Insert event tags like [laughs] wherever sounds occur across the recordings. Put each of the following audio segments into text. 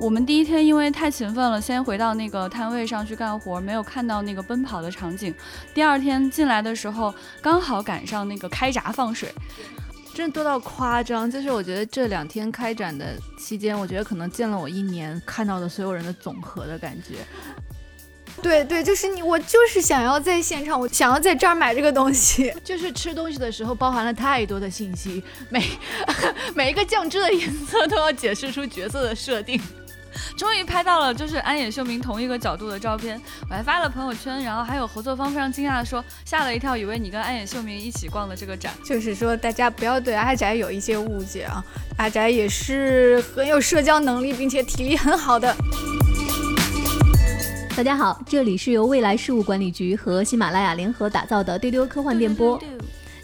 我们第一天因为太勤奋了，先回到那个摊位上去干活，没有看到那个奔跑的场景。第二天进来的时候，刚好赶上那个开闸放水，真的多到夸张。就是我觉得这两天开展的期间，我觉得可能见了我一年看到的所有人的总和的感觉。对对，就是你，我就是想要在现场，我想要在这儿买这个东西。[laughs] 就是吃东西的时候包含了太多的信息，每 [laughs] 每一个酱汁的颜色都要解释出角色的设定。[laughs] 终于拍到了，就是安野秀明同一个角度的照片，我还发了朋友圈，然后还有合作方非常惊讶的说，吓了一跳，以为你跟安野秀明一起逛的这个展。就是说，大家不要对阿宅有一些误解啊，阿宅也是很有社交能力，并且体力很好的。大家好，这里是由未来事务管理局和喜马拉雅联合打造的丢丢科幻电波。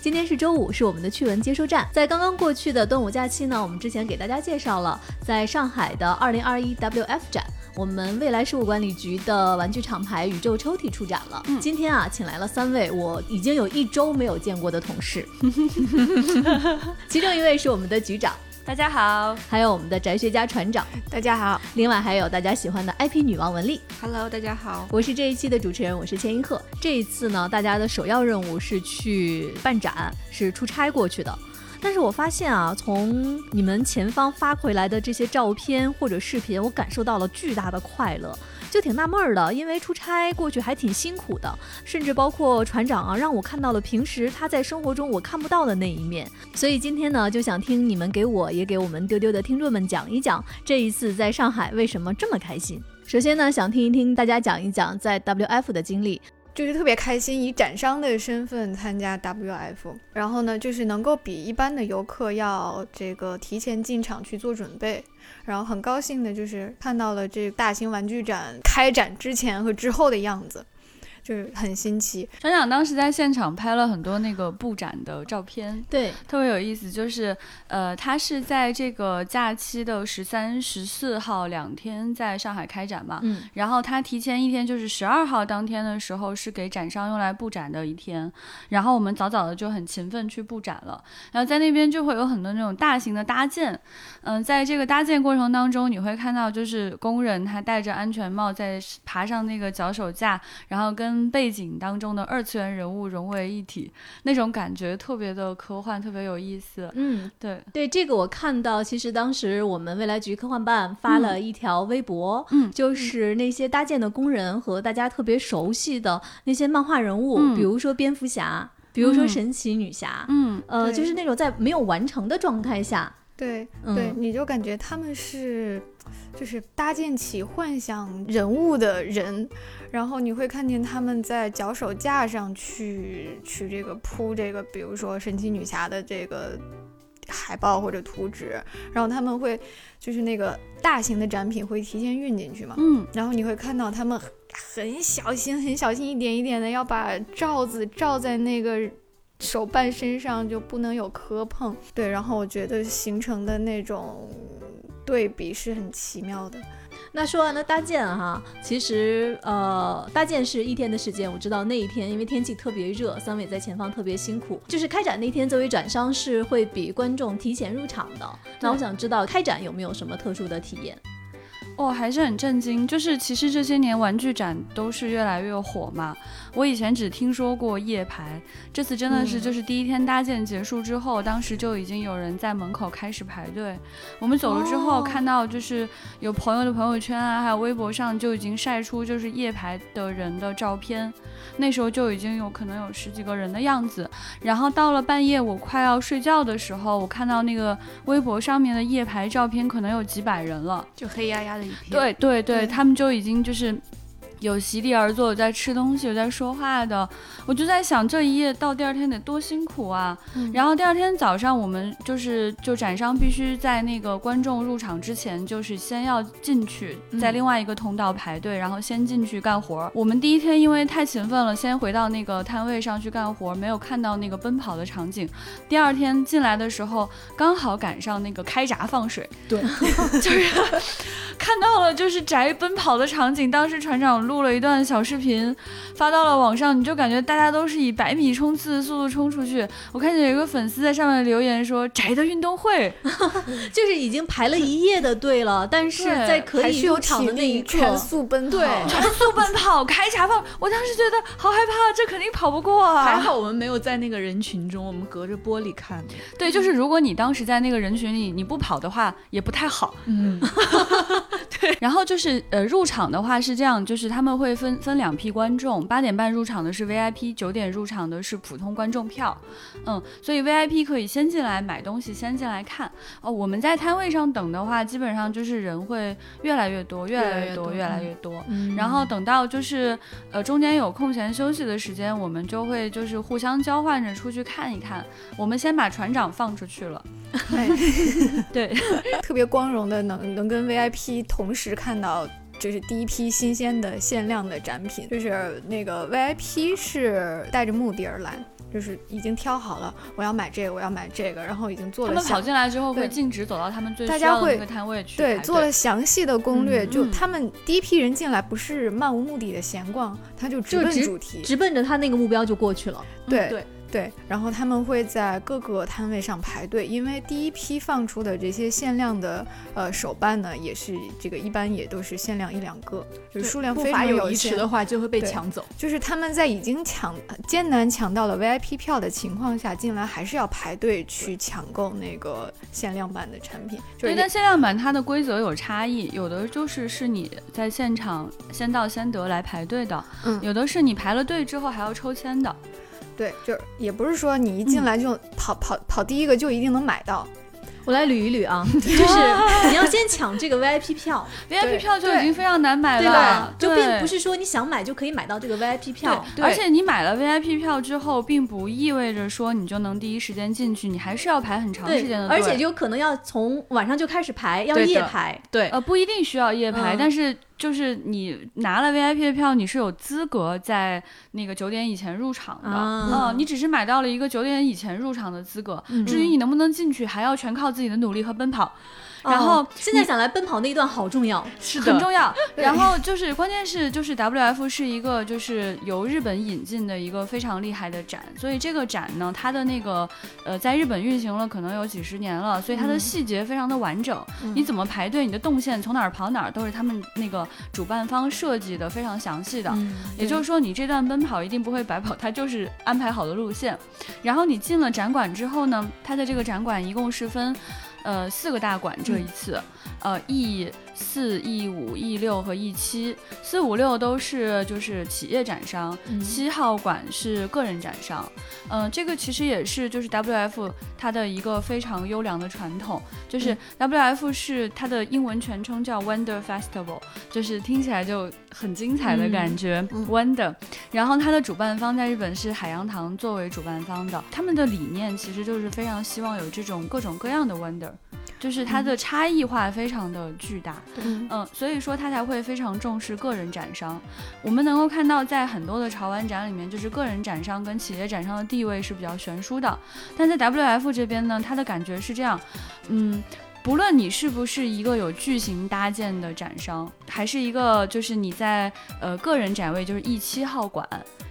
今天是周五，是我们的趣闻接收站。在刚刚过去的端午假期呢，我们之前给大家介绍了在上海的二零二一 WF 展，我们未来事务管理局的玩具厂牌宇宙抽屉出展了。今天啊，请来了三位我已经有一周没有见过的同事，[laughs] [laughs] 其中一位是我们的局长。大家好，还有我们的宅学家船长，大家好，另外还有大家喜欢的 IP 女王文丽，Hello，大家好，我是这一期的主持人，我是千一鹤。这一次呢，大家的首要任务是去办展，是出差过去的。但是我发现啊，从你们前方发回来的这些照片或者视频，我感受到了巨大的快乐。就挺纳闷儿的，因为出差过去还挺辛苦的，甚至包括船长啊，让我看到了平时他在生活中我看不到的那一面。所以今天呢，就想听你们给我也给我们丢丢的听众们讲一讲这一次在上海为什么这么开心。首先呢，想听一听大家讲一讲在 WF 的经历。就是特别开心，以展商的身份参加 WF，然后呢，就是能够比一般的游客要这个提前进场去做准备，然后很高兴的就是看到了这大型玩具展开展之前和之后的样子。就是很新奇。船长当时在现场拍了很多那个布展的照片，对，特别有意思。就是，呃，他是在这个假期的十三、十四号两天在上海开展嘛，嗯，然后他提前一天，就是十二号当天的时候是给展商用来布展的一天，然后我们早早的就很勤奋去布展了，然后在那边就会有很多那种大型的搭建，嗯，在这个搭建过程当中，你会看到就是工人他戴着安全帽在爬上那个脚手架，然后跟背景当中的二次元人物融为一体，那种感觉特别的科幻，特别有意思。嗯，对对，这个我看到，其实当时我们未来局科幻办发了一条微博，嗯，就是那些搭建的工人和大家特别熟悉的那些漫画人物，比如说蝙蝠侠，比如说神奇女侠，嗯，呃，就是那种在没有完成的状态下，对对，你就感觉他们是。就是搭建起幻想人物的人，然后你会看见他们在脚手架上去去这个铺这个，比如说神奇女侠的这个海报或者图纸，然后他们会就是那个大型的展品会提前运进去嘛，嗯，然后你会看到他们很小心、很小心，一点一点的要把罩子罩在那个手办身上，就不能有磕碰，对，然后我觉得形成的那种。对比是很奇妙的。那说完了搭建哈，其实呃，搭建是一天的时间。我知道那一天因为天气特别热，三位在前方特别辛苦。就是开展那天，作为展商是会比观众提前入场的。那我想知道开展有没有什么特殊的体验？哦，还是很震惊。就是其实这些年玩具展都是越来越火嘛。我以前只听说过夜排，这次真的是就是第一天搭建结束之后，当时就已经有人在门口开始排队。我们走了之后，看到就是有朋友的朋友圈啊，还有微博上就已经晒出就是夜排的人的照片。那时候就已经有可能有十几个人的样子。然后到了半夜，我快要睡觉的时候，我看到那个微博上面的夜排照片，可能有几百人了，就黑压压的一片。对对对，他们就已经就是。有席地而坐，有在吃东西，有在说话的，我就在想这一夜到第二天得多辛苦啊！然后第二天早上，我们就是就展商必须在那个观众入场之前，就是先要进去，在另外一个通道排队，然后先进去干活。我们第一天因为太勤奋了，先回到那个摊位上去干活，没有看到那个奔跑的场景。第二天进来的时候，刚好赶上那个开闸放水，对，就是看到了就是宅奔跑的场景。当时船长录。录了一段小视频，发到了网上，你就感觉大家都是以百米冲刺的速度冲出去。我看见有一个粉丝在上面留言说：“宅的运动会，[laughs] 就是已经排了一夜的队了，但是在可以入场的那一刻，全速奔跑，全速奔跑，开闸放。我当时觉得好害怕，这肯定跑不过啊。还好我们没有在那个人群中，我们隔着玻璃看。对，就是如果你当时在那个人群里，你不跑的话，也不太好。嗯，对。[laughs] 然后就是呃，入场的话是这样，就是他们会分分两批观众，八点半入场的是 VIP，九点入场的是普通观众票。嗯，所以 VIP 可以先进来买东西，先进来看。哦，我们在摊位上等的话，基本上就是人会越来越多，越来越多，越来越多。嗯。然后等到就是呃中间有空闲休息的时间，我们就会就是互相交换着出去看一看。我们先把船长放出去了。[laughs] 对，[laughs] 特别光荣的能能跟 VIP 同时看到，就是第一批新鲜的限量的展品。就是那个 VIP 是带着目的而来，就是已经挑好了，我要买这个，我要买这个，然后已经做了。他们跑进来之后会径直走到他们最需要的那个摊位去。对，做了详细的攻略。就他们第一批人进来不是漫无目的的闲逛，他就直奔主题，直奔着他那个目标就过去了。对对。对，然后他们会在各个摊位上排队，因为第一批放出的这些限量的呃手办呢，也是这个一般也都是限量一两个，就是数量非常有限的话就会被抢走。就是他们在已经抢艰难抢到了 VIP 票的情况下，进来还是要排队去抢购那个限量版的产品。对，但限量版它的规则有差异，有的就是是你在现场先到先得来排队的，嗯，有的是你排了队之后还要抽签的。对，就是也不是说你一进来就跑跑跑第一个就一定能买到。我来捋一捋啊，[laughs] 就是你要先抢这个 VIP 票，[laughs] VIP 票就已经非常难买了，就并不是说你想买就可以买到这个 VIP 票。而且你买了 VIP 票之后，并不意味着说你就能第一时间进去，你还是要排很长时间的队，而且就可能要从晚上就开始排，要夜排。对，呃，不一定需要夜排，但是。就是你拿了 VIP 的票，你是有资格在那个九点以前入场的。嗯，你只是买到了一个九点以前入场的资格，至于你能不能进去，还要全靠自己的努力和奔跑。然后现在想来奔跑那一段好重要，是的很重要。然后就是关键是就是 WF 是一个就是由日本引进的一个非常厉害的展，所以这个展呢，它的那个呃在日本运行了可能有几十年了，所以它的细节非常的完整。你怎么排队，你的动线从哪儿跑哪儿，都是他们那个主办方设计的非常详细的。也就是说，你这段奔跑一定不会白跑，它就是安排好的路线。然后你进了展馆之后呢，它的这个展馆一共是分。呃，四个大馆这一次，呃，E 四、E 五、E 六和 E 七，四五六都是就是企业展商，七号馆是个人展商。嗯，这个其实也是就是 WF 它的一个非常优良的传统，就是 WF 是它的英文全称叫 Wonder Festival，就是听起来就很精彩的感觉，Wonder。然后它的主办方在日本是海洋堂作为主办方的，他们的理念其实就是非常希望有这种各种各样的 Wonder。就是它的差异化非常的巨大，嗯，所以说它才会非常重视个人展商。我们能够看到，在很多的潮玩展里面，就是个人展商跟企业展商的地位是比较悬殊的。但在 WF 这边呢，它的感觉是这样，嗯。不论你是不是一个有巨型搭建的展商，还是一个就是你在呃个人展位，就是 E 七号馆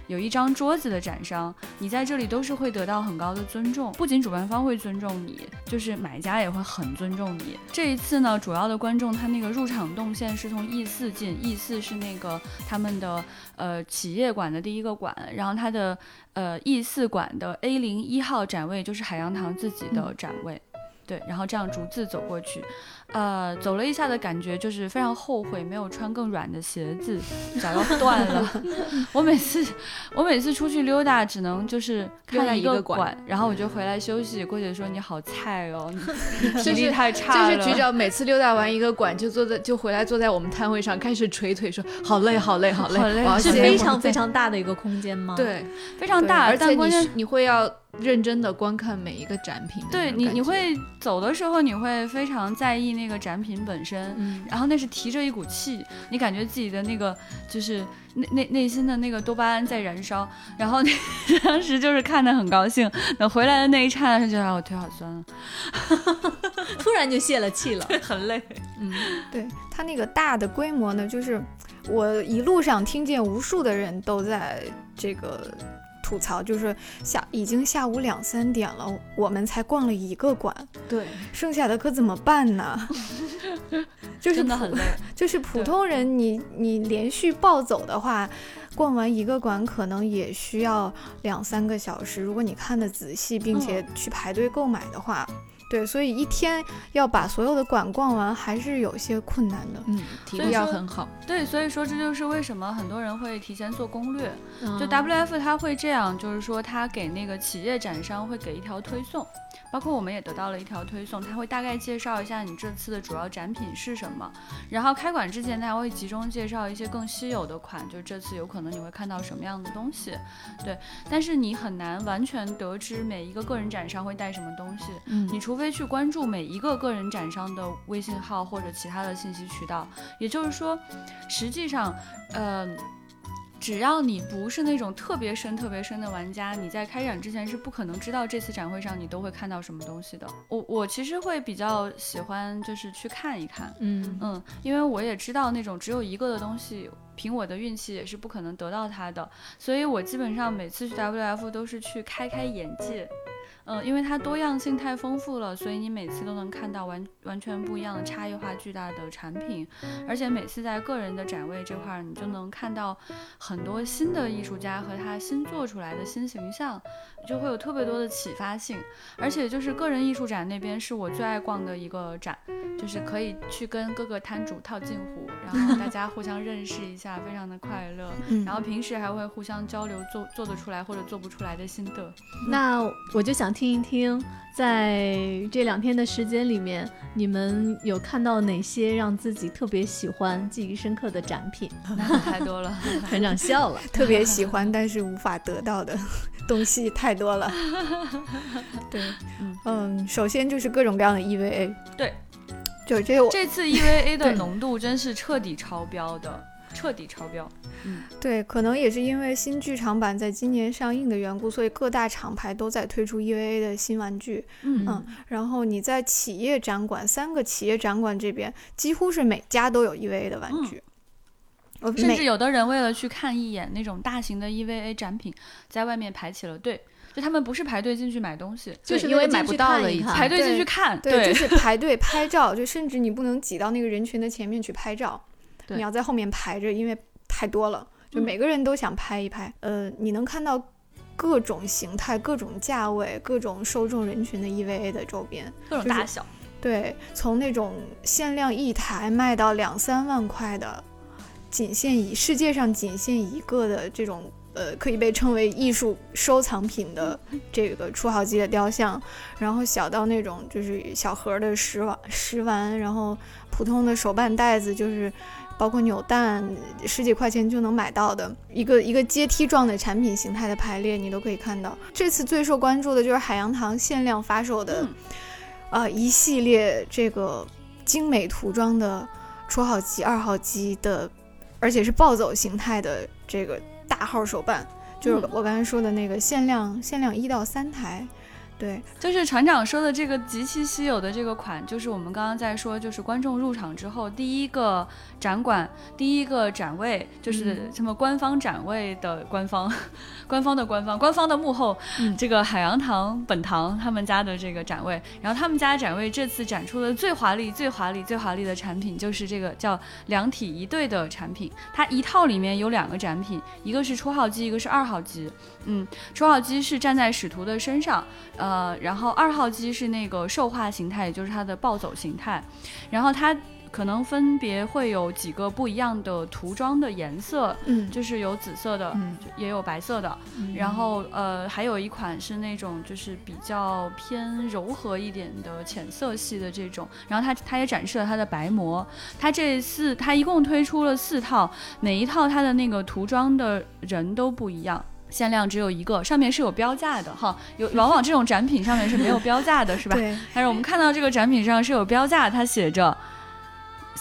有一张桌子的展商，你在这里都是会得到很高的尊重。不仅主办方会尊重你，就是买家也会很尊重你。这一次呢，主要的观众他那个入场动线是从 E 四进，E 四是那个他们的呃企业馆的第一个馆，然后它的呃 E 四馆的 A 零一号展位就是海洋堂自己的展位。对，然后这样逐字走过去，呃，走了一下的感觉就是非常后悔没有穿更软的鞋子，脚要 [laughs] 断了。[laughs] 我每次我每次出去溜达，只能就是看一个馆，然后我就回来休息。郭姐说你好菜哦，你 [laughs] 体力太差了。就是局长每次溜达完一个馆，就坐在就回来坐在我们摊位上开始捶腿，说好累好累好累。是非常非常大的一个空间吗？对，非常大，而且你你会要。认真的观看每一个展品，对你，你会走的时候，你会非常在意那个展品本身，然后那是提着一股气，你感觉自己的那个就是内内内心的那个多巴胺在燃烧，然后 [laughs] 当时就是看的很高兴，等回来的那一刹那，就让我腿好酸了，[laughs] 突然就泄了气了，很累。嗯，对它那个大的规模呢，就是我一路上听见无数的人都在这个吐槽，就是下已经下午两三点了，我们才逛了一个馆，对，剩下的可怎么办呢？[laughs] 就是真的很累，就是普通人，你你连续暴走的话，逛完一个馆可能也需要两三个小时。如果你看的仔细，并且去排队购买的话。对，所以一天要把所有的馆逛完，还是有些困难的。嗯，体力要很好。对，所以说这就是为什么很多人会提前做攻略。就 WF 他会这样，就是说他给那个企业展商会给一条推送。包括我们也得到了一条推送，他会大概介绍一下你这次的主要展品是什么，然后开馆之前他会集中介绍一些更稀有的款，就这次有可能你会看到什么样的东西，对，但是你很难完全得知每一个个人展商会带什么东西，嗯，你除非去关注每一个个人展商的微信号或者其他的信息渠道，也就是说，实际上，呃。只要你不是那种特别深、特别深的玩家，你在开展之前是不可能知道这次展会上你都会看到什么东西的。我我其实会比较喜欢就是去看一看，嗯嗯，因为我也知道那种只有一个的东西，凭我的运气也是不可能得到它的，所以我基本上每次去 WF 都是去开开眼界。嗯，因为它多样性太丰富了，所以你每次都能看到完完全不一样的差异化巨大的产品，而且每次在个人的展位这块儿，你就能看到很多新的艺术家和他新做出来的新形象，就会有特别多的启发性。而且就是个人艺术展那边是我最爱逛的一个展，就是可以去跟各个摊主套近乎，然后大家互相认识一下，非常的快乐。[laughs] 然后平时还会互相交流做做得出来或者做不出来的心得。那我就想。听一听，在这两天的时间里面，你们有看到哪些让自己特别喜欢、记忆深刻的展品？太多了，[laughs] 团长笑了。[laughs] 特别喜欢但是无法得到的东西太多了。[laughs] 对，嗯，首先就是各种各样的 EVA。对，就这我这次 EVA 的浓度真是彻底超标的。彻底超标，嗯，对，可能也是因为新剧场版在今年上映的缘故，所以各大厂牌都在推出 EVA 的新玩具，嗯，然后你在企业展馆，三个企业展馆这边，几乎是每家都有 EVA 的玩具，甚至有的人为了去看一眼那种大型的 EVA 展品，在外面排起了队，就他们不是排队进去买东西，就是因为买不到了，排队进去看，对，就是排队拍照，就甚至你不能挤到那个人群的前面去拍照。你要在后面排着，因为太多了，就每个人都想拍一拍。呃，你能看到各种形态、各种价位、各种受众人群的 EVA 的周边，各种大小。对，从那种限量一台卖到两三万块的，仅限一世界上仅限一个的这种，呃，可以被称为艺术收藏品的这个初号机的雕像，然后小到那种就是小盒的食玩食玩，然后普通的手办袋子就是。包括扭蛋，十几块钱就能买到的一个一个阶梯状的产品形态的排列，你都可以看到。这次最受关注的就是海洋堂限量发售的，呃，一系列这个精美涂装的初号机、二号机的，而且是暴走形态的这个大号手办，就是我刚才说的那个限量限量一到三台。对，就是船长说的这个极其稀有的这个款，就是我们刚刚在说，就是观众入场之后第一个展馆、第一个展位，就是什么官方展位的官方、[laughs] 官方的官方、官方的幕后，这个海洋堂本堂他们家的这个展位，然后他们家展位这次展出的最华丽、最华丽、最华丽的产品，就是这个叫两体一对的产品，它一套里面有两个展品，一个是初号机，一个是二号机。嗯，初号机是站在使徒的身上，呃，然后二号机是那个兽化形态，也就是它的暴走形态，然后它可能分别会有几个不一样的涂装的颜色，嗯，就是有紫色的，嗯，也有白色的，然后呃，还有一款是那种就是比较偏柔和一点的浅色系的这种，然后它它也展示了它的白膜，它这四它一共推出了四套，每一套它的那个涂装的人都不一样。限量只有一个，上面是有标价的哈，有 [laughs] 往往这种展品上面是没有标价的，是吧？对。但是我们看到这个展品上是有标价，它写着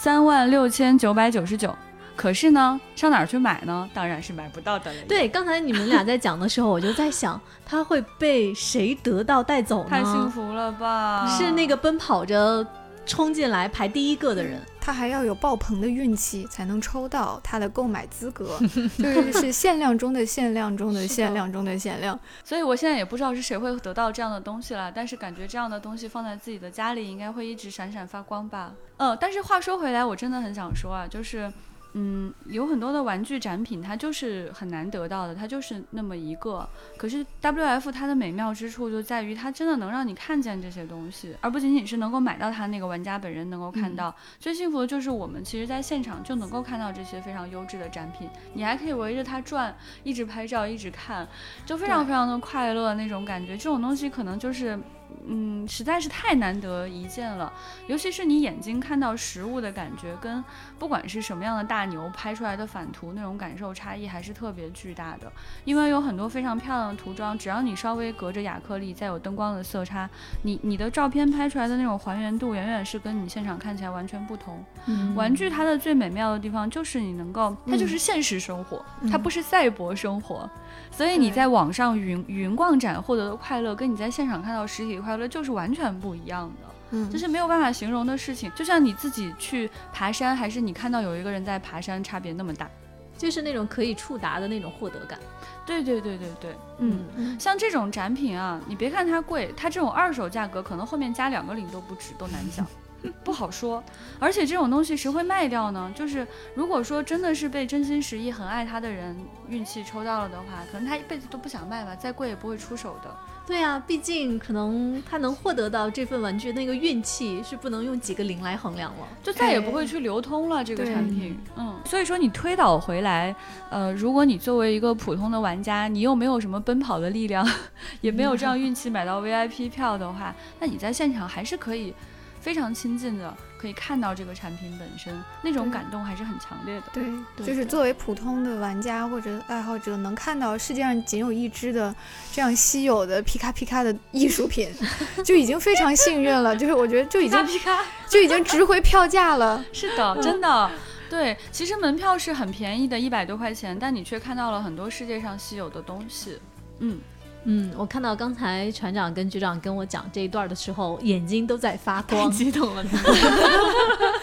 三万六千九百九十九。可是呢，上哪儿去买呢？当然是买不到的了。对，刚才你们俩在讲的时候，我就在想，他会被谁得到带走呢？太幸福了吧！是那个奔跑着。冲进来排第一个的人。他还要有爆棚的运气才能抽到他的购买资格，[laughs] 就是是限量中的限量中的 [laughs] 限量中的限量。所以我现在也不知道是谁会得到这样的东西了，但是感觉这样的东西放在自己的家里应该会一直闪闪发光吧。嗯，但是话说回来，我真的很想说啊，就是。嗯，有很多的玩具展品，它就是很难得到的，它就是那么一个。可是 W F 它的美妙之处就在于，它真的能让你看见这些东西，而不仅仅是能够买到它那个玩家本人能够看到。最幸福的就是我们其实在现场就能够看到这些非常优质的展品，你还可以围着它转，一直拍照，一直看，就非常非常的快乐那种感觉。这种东西可能就是。嗯，实在是太难得一见了，尤其是你眼睛看到实物的感觉，跟不管是什么样的大牛拍出来的反图那种感受差异还是特别巨大的。因为有很多非常漂亮的涂装，只要你稍微隔着亚克力，再有灯光的色差，你你的照片拍出来的那种还原度远远是跟你现场看起来完全不同。嗯玩具它的最美妙的地方就是你能够，它就是现实生活，它不是赛博生活。所以你在网上云云逛展获得的快乐，跟你在现场看到实体快乐就是完全不一样的，嗯，这是没有办法形容的事情。就像你自己去爬山，还是你看到有一个人在爬山，差别那么大，就是那种可以触达的那种获得感。对对对对对，嗯，像这种展品啊，你别看它贵，它这种二手价格可能后面加两个零都不止，都难讲。[laughs] 不好说，而且这种东西谁会卖掉呢？就是如果说真的是被真心实意很爱他的人运气抽到了的话，可能他一辈子都不想卖吧，再贵也不会出手的。对啊，毕竟可能他能获得到这份玩具那个运气是不能用几个零来衡量了，就再也不会去流通了这个产品。嗯，所以说你推导回来，呃，如果你作为一个普通的玩家，你又没有什么奔跑的力量，[laughs] 也没有这样运气买到 VIP 票的话，那你在现场还是可以。非常亲近的，可以看到这个产品本身那种感动还是很强烈的。对，就是作为普通的玩家或者爱好者，能看到世界上仅有一只的这样稀有的皮卡皮卡的艺术品，[laughs] 就已经非常幸运了。就是我觉得就已经皮卡就已经值回票价了。[laughs] 是的，真的。对，其实门票是很便宜的，一百多块钱，但你却看到了很多世界上稀有的东西。嗯。嗯，我看到刚才船长跟局长跟我讲这一段的时候，眼睛都在发光，激动了。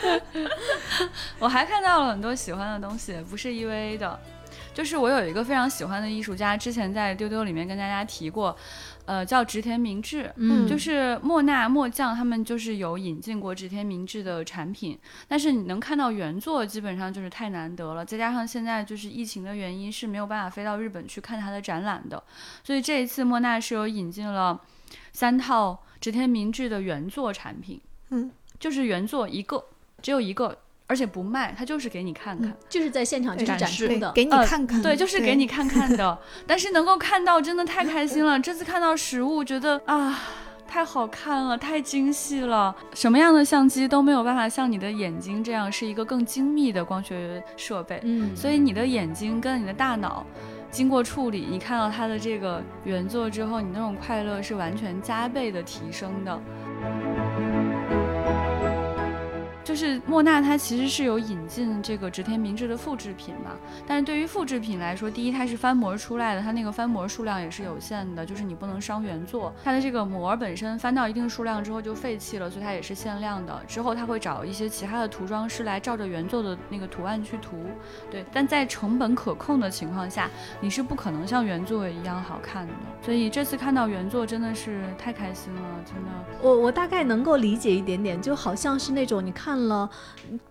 [laughs] 我还看到了很多喜欢的东西，不是 EVA 的，就是我有一个非常喜欢的艺术家，之前在丢丢里面跟大家提过。呃，叫植田明治，嗯，就是莫纳莫酱他们就是有引进过植田明治的产品，但是你能看到原作基本上就是太难得了，再加上现在就是疫情的原因是没有办法飞到日本去看他的展览的，所以这一次莫纳是有引进了三套植田明治的原作产品，嗯，就是原作一个，只有一个。而且不卖，他就是给你看看，就是在现场就是展示的，给你看看，对，就是给你看看的。但是能够看到，真的太开心了。这次看到实物，觉得啊，太好看了，太精细了。什么样的相机都没有办法像你的眼睛这样是一个更精密的光学设备。嗯，所以你的眼睛跟你的大脑经过处理，你看到它的这个原作之后，你那种快乐是完全加倍的提升的。就是莫纳，它其实是有引进这个植田明治的复制品嘛，但是对于复制品来说，第一它是翻模出来的，它那个翻模数量也是有限的，就是你不能伤原作，它的这个膜本身翻到一定数量之后就废弃了，所以它也是限量的。之后他会找一些其他的涂装师来照着原作的那个图案去涂，对，但在成本可控的情况下，你是不可能像原作一样好看的。所以这次看到原作真的是太开心了，真的。我我大概能够理解一点点，就好像是那种你看。了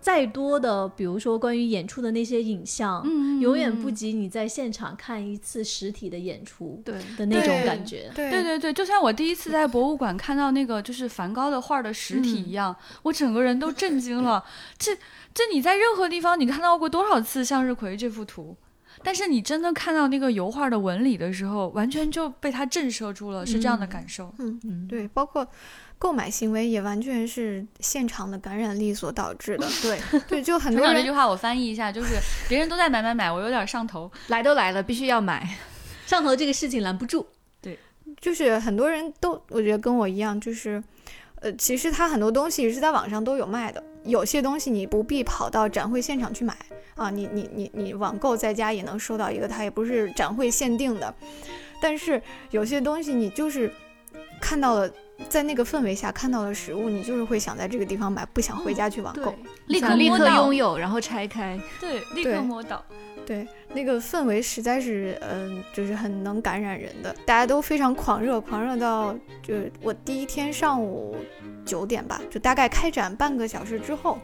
再多的，比如说关于演出的那些影像，嗯，永远不及你在现场看一次实体的演出，对的那种感觉，对对对对，就像我第一次在博物馆看到那个就是梵高的画的实体一样，我整个人都震惊了。这这你在任何地方你看到过多少次向日葵这幅图？但是你真的看到那个油画的纹理的时候，完全就被它震慑住了，是这样的感受。嗯嗯，对，包括。购买行为也完全是现场的感染力所导致的。[laughs] 对对，就很多人这句话我翻译一下，就是别人都在买买买，我有点上头，[laughs] 来都来了，必须要买，[laughs] 上头这个事情拦不住。对，就是很多人都我觉得跟我一样，就是呃，其实他很多东西是在网上都有卖的，有些东西你不必跑到展会现场去买啊，你你你你网购在家也能收到一个，它也不是展会限定的，但是有些东西你就是看到了。在那个氛围下看到的食物，你就是会想在这个地方买，不想回家去网购，立刻立刻拥有，然后拆开，对，立刻摸到，对，那个氛围实在是，嗯，就是很能感染人的，大家都非常狂热，狂热到就我第一天上午九点吧，就大概开展半个小时之后。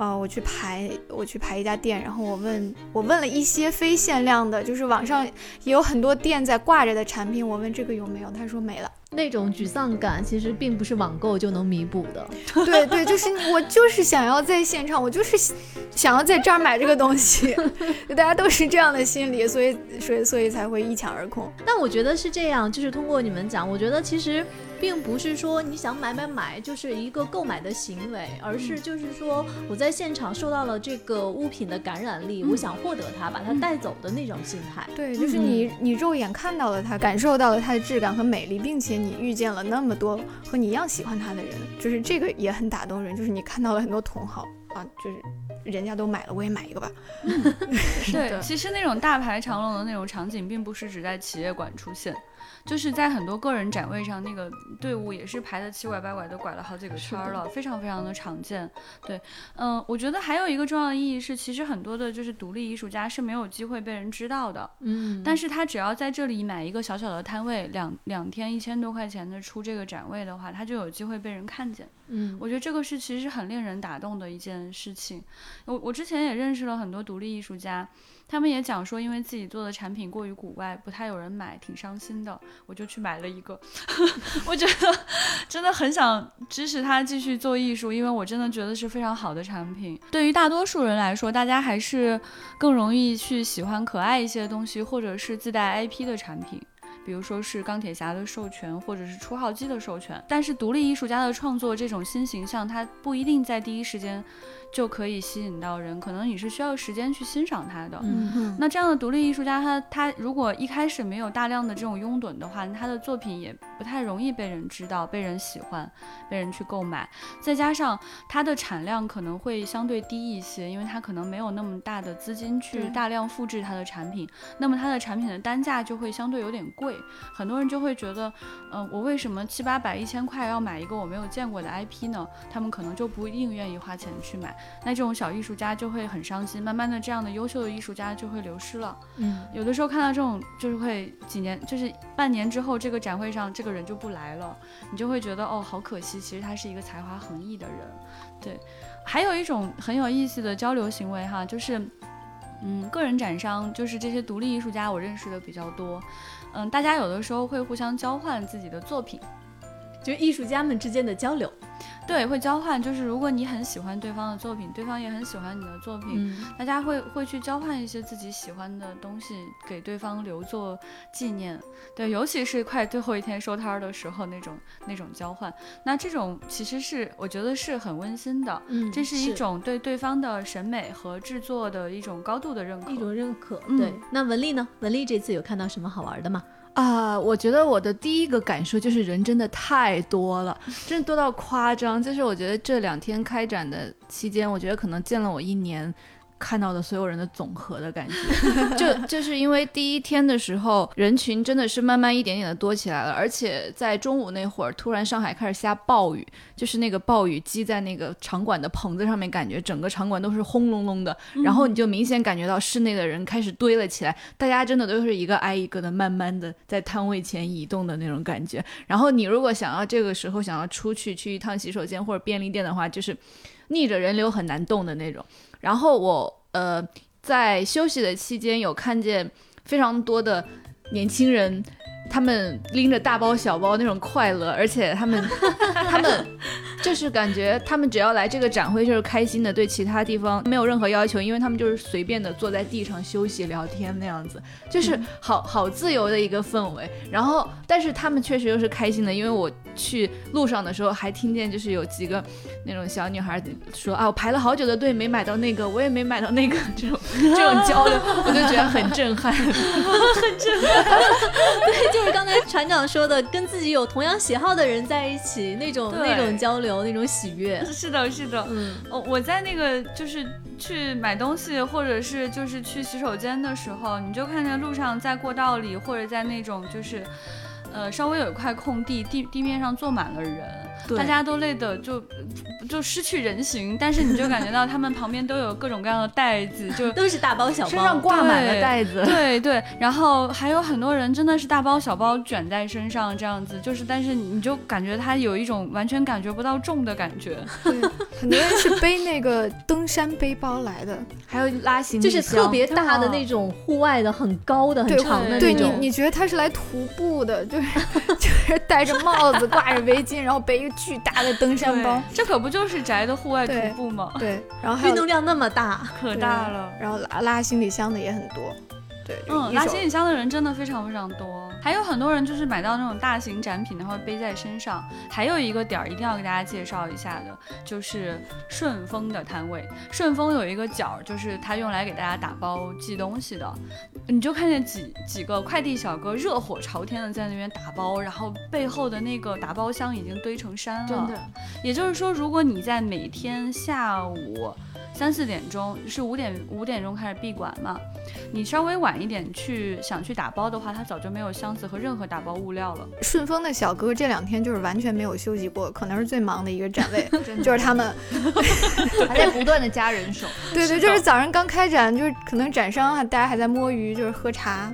呃，我去排，我去排一家店，然后我问，我问了一些非限量的，就是网上也有很多店在挂着的产品，我问这个有没有，他说没了。那种沮丧感其实并不是网购就能弥补的。[laughs] 对对，就是我就是想要在现场，我就是想要在这儿买这个东西，[laughs] 大家都是这样的心理，所以所以所以才会一抢而空。但我觉得是这样，就是通过你们讲，我觉得其实。并不是说你想买买买就是一个购买的行为，而是就是说我在现场受到了这个物品的感染力，我想获得它，把它带走的那种心态。对，就是你你肉眼看到了它，感受到了它的质感和美丽，并且你遇见了那么多和你一样喜欢他的人，就是这个也很打动人。就是你看到了很多同好啊，就是人家都买了，我也买一个吧。[laughs] 对，其实那种大排长龙的那种场景，并不是只在企业馆出现。就是在很多个人展位上，那个队伍也是排的七拐八拐，都拐了好几个圈了，非常非常的常见。对，嗯，我觉得还有一个重要的意义是，其实很多的就是独立艺术家是没有机会被人知道的。嗯，但是他只要在这里买一个小小的摊位，两两天一千多块钱的出这个展位的话，他就有机会被人看见。嗯，我觉得这个是其实很令人打动的一件事情。我我之前也认识了很多独立艺术家。他们也讲说，因为自己做的产品过于古怪，不太有人买，挺伤心的。我就去买了一个，[laughs] 我觉得真的很想支持他继续做艺术，因为我真的觉得是非常好的产品。对于大多数人来说，大家还是更容易去喜欢可爱一些的东西，或者是自带 IP 的产品。比如说是钢铁侠的授权，或者是初号机的授权，但是独立艺术家的创作这种新形象，它不一定在第一时间就可以吸引到人，可能你是需要时间去欣赏他的。嗯那这样的独立艺术家，他他如果一开始没有大量的这种拥趸的话，他的作品也不太容易被人知道、被人喜欢、被人去购买。再加上他的产量可能会相对低一些，因为他可能没有那么大的资金去大量复制他的产品，那么他的产品的单价就会相对有点贵。很多人就会觉得，嗯，我为什么七八百、一千块要买一个我没有见过的 IP 呢？他们可能就不一定愿意花钱去买。那这种小艺术家就会很伤心，慢慢的，这样的优秀的艺术家就会流失了。嗯，有的时候看到这种，就是会几年，就是半年之后，这个展会上这个人就不来了，你就会觉得，哦，好可惜。其实他是一个才华横溢的人。对，还有一种很有意思的交流行为哈，就是，嗯，个人展商，就是这些独立艺术家，我认识的比较多。嗯，大家有的时候会互相交换自己的作品，就是艺术家们之间的交流。对，会交换，就是如果你很喜欢对方的作品，对方也很喜欢你的作品，大家会会去交换一些自己喜欢的东西给对方留作纪念。对，尤其是快最后一天收摊儿的时候那种那种交换，那这种其实是我觉得是很温馨的。嗯，这是一种对对方的审美和制作的一种高度的认可，一种认可。对，那文丽呢？文丽这次有看到什么好玩的吗？啊，我觉得我的第一个感受就是人真的太多了，真的多到夸张。就是我觉得这两天开展的期间，我觉得可能见了我一年。看到的所有人的总和的感觉，[laughs] 就就是因为第一天的时候，人群真的是慢慢一点点的多起来了，而且在中午那会儿，突然上海开始下暴雨，就是那个暴雨积在那个场馆的棚子上面，感觉整个场馆都是轰隆隆的，然后你就明显感觉到室内的人开始堆了起来，大家真的都是一个挨一个的，慢慢的在摊位前移动的那种感觉。然后你如果想要这个时候想要出去去一趟洗手间或者便利店的话，就是逆着人流很难动的那种。然后我呃在休息的期间有看见非常多的年轻人。他们拎着大包小包那种快乐，而且他们，[laughs] 他们就是感觉他们只要来这个展会就是开心的，对其他地方没有任何要求，因为他们就是随便的坐在地上休息聊天那样子，就是好好自由的一个氛围。然后，但是他们确实又是开心的，因为我去路上的时候还听见就是有几个那种小女孩说啊，我排了好久的队没买到那个，我也没买到那个，这种这种交流，我就觉得很震撼，[laughs] 很震撼，[laughs] 对。就是刚才船长说的，跟自己有同样喜好的人在一起，那种那种交流，那种喜悦。是的，是的。嗯，哦，我在那个就是去买东西，或者是就是去洗手间的时候，你就看见路上在过道里，或者在那种就是。呃，稍微有一块空地，地地面上坐满了人，大家都累的就就失去人形，但是你就感觉到他们旁边都有各种各样的袋子，就 [laughs] 都是大包小包，身上挂满了袋子，对。对，然后还有很多人真的是大包小包卷在身上这样子，就是但是你就感觉他有一种完全感觉不到重的感觉，对，很多人是背那个登山背包来的，还有拉行李箱，就是特别大的那种户外的很高的很长的那种，对你你觉得他是来徒步的，就。[laughs] 就是戴着帽子，挂着围巾，然后背一个巨大的登山包，这可不就是宅的户外徒步吗？对，然后运动量那么大，可大了，然后拉拉行李箱的也很多。嗯，拉行李箱的人真的非常非常多，还有很多人就是买到那种大型展品，然后背在身上。还有一个点儿一定要给大家介绍一下的，就是顺丰的摊位。顺丰有一个角，就是它用来给大家打包寄东西的。你就看见几几个快递小哥热火朝天的在那边打包，然后背后的那个打包箱已经堆成山了。真的，也就是说，如果你在每天下午。三四点钟是五点五点钟开始闭馆嘛？你稍微晚一点去想去打包的话，他早就没有箱子和任何打包物料了。顺丰的小哥这两天就是完全没有休息过，可能是最忙的一个展位，[laughs] 就是他们 [laughs] 还在不断的加人手。[laughs] 对对，就是早上刚开展，就是可能展商还，大家还在摸鱼，就是喝茶。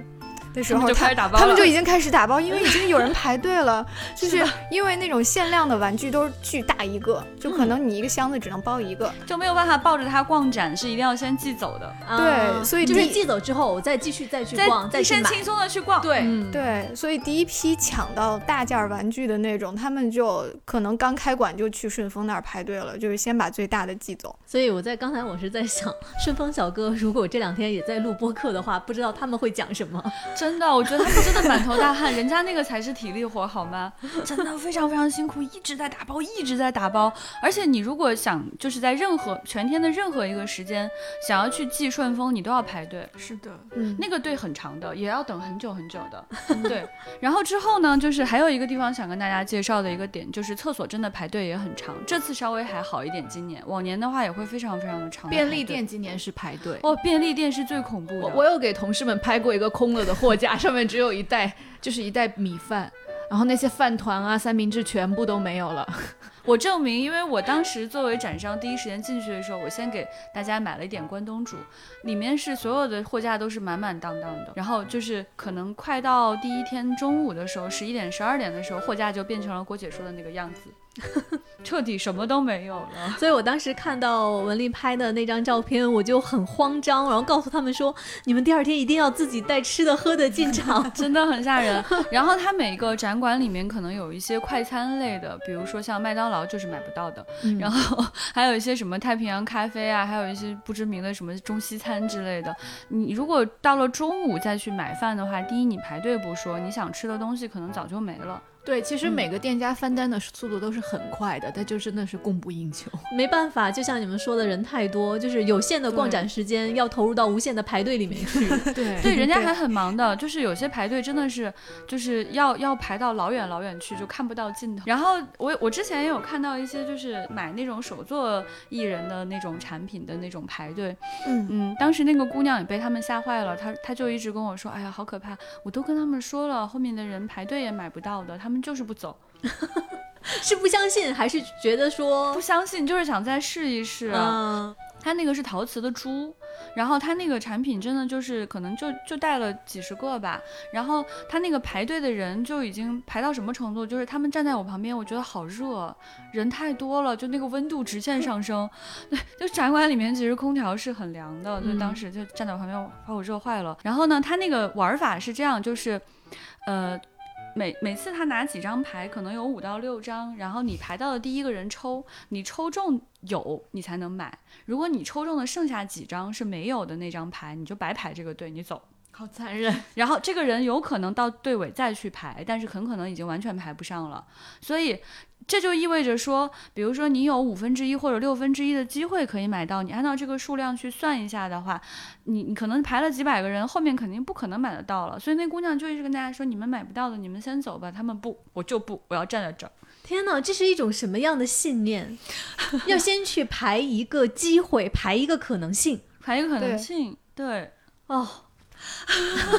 的时候，他他们就已经开始打包，因为已经有人排队了。[laughs] 就是因为那种限量的玩具都是巨大一个，就可能你一个箱子只能包一个，就没有办法抱着它逛展，是一定要先寄走的。对，所以就是寄走之后，我再继续再去逛，再先轻松的去逛。对对，所以第一批抢到大件玩具的那种，他们就可能刚开馆就去顺丰那儿排队了，就是先把最大的寄走。所以我在刚才我是在想，顺丰小哥如果这两天也在录播客的话，不知道他们会讲什么。[laughs] 真的，我觉得他们真的满头大汗，人家那个才是体力活，好吗？[laughs] 真的非常非常辛苦，一直在打包，一直在打包。而且你如果想就是在任何全天的任何一个时间想要去寄顺丰，你都要排队。是的，嗯，那个队很长的，也要等很久很久的。对。然后之后呢，就是还有一个地方想跟大家介绍的一个点，就是厕所真的排队也很长。这次稍微还好一点，今年往年的话也会非常非常的长。便利店今年是排队哦，便利店是最恐怖的。我有给同事们拍过一个空了的货架，上面只有。一袋就是一袋米饭，然后那些饭团啊、三明治全部都没有了。[laughs] 我证明，因为我当时作为展商，第一时间进去的时候，我先给大家买了一点关东煮，里面是所有的货架都是满满当当的。然后就是可能快到第一天中午的时候，十一点、十二点的时候，货架就变成了郭姐说的那个样子。[laughs] 彻底什么都没有了，所以我当时看到文丽拍的那张照片，我就很慌张，然后告诉他们说：“你们第二天一定要自己带吃的喝的进场，[laughs] [laughs] 真的很吓人。”然后它每个展馆里面可能有一些快餐类的，比如说像麦当劳就是买不到的，然后还有一些什么太平洋咖啡啊，还有一些不知名的什么中西餐之类的。你如果到了中午再去买饭的话，第一你排队不说，你想吃的东西可能早就没了。对，其实每个店家翻单的速度都是很快的，但就真的是供不应求，[laughs] 没办法，就像你们说的，人太多，就是有限的逛展时间要投入到无限的排队里面去。[laughs] 对对，人家还很忙的，就是有些排队真的是就是要要排到老远老远去，就看不到尽头。然后我我之前也有看到一些就是买那种手作艺人的那种产品的那种排队，嗯嗯，当时那个姑娘也被他们吓坏了，她她就一直跟我说，哎呀，好可怕，我都跟他们说了，后面的人排队也买不到的，他们。就是不走，[laughs] 是不相信还是觉得说不相信？就是想再试一试。嗯，他那个是陶瓷的猪，然后他那个产品真的就是可能就就带了几十个吧。然后他那个排队的人就已经排到什么程度？就是他们站在我旁边，我觉得好热，人太多了，就那个温度直线上升。[laughs] 对，就展馆里面其实空调是很凉的，就当时就站在我旁边，把我热坏了。然后呢，他那个玩法是这样，就是，呃。每每次他拿几张牌，可能有五到六张，然后你排到的第一个人抽，你抽中有你才能买。如果你抽中的剩下几张是没有的那张牌，你就白排这个队，你走。好残忍。[laughs] 然后这个人有可能到队尾再去排，但是很可能已经完全排不上了。所以。这就意味着说，比如说你有五分之一或者六分之一的机会可以买到，你按照这个数量去算一下的话，你你可能排了几百个人，后面肯定不可能买得到了。所以那姑娘就一直跟大家说，你们买不到的，你们先走吧。他们不，我就不，我要站在这儿。天哪，这是一种什么样的信念？[laughs] 要先去排一个机会，排一个可能性，排一个可能性。对，哦。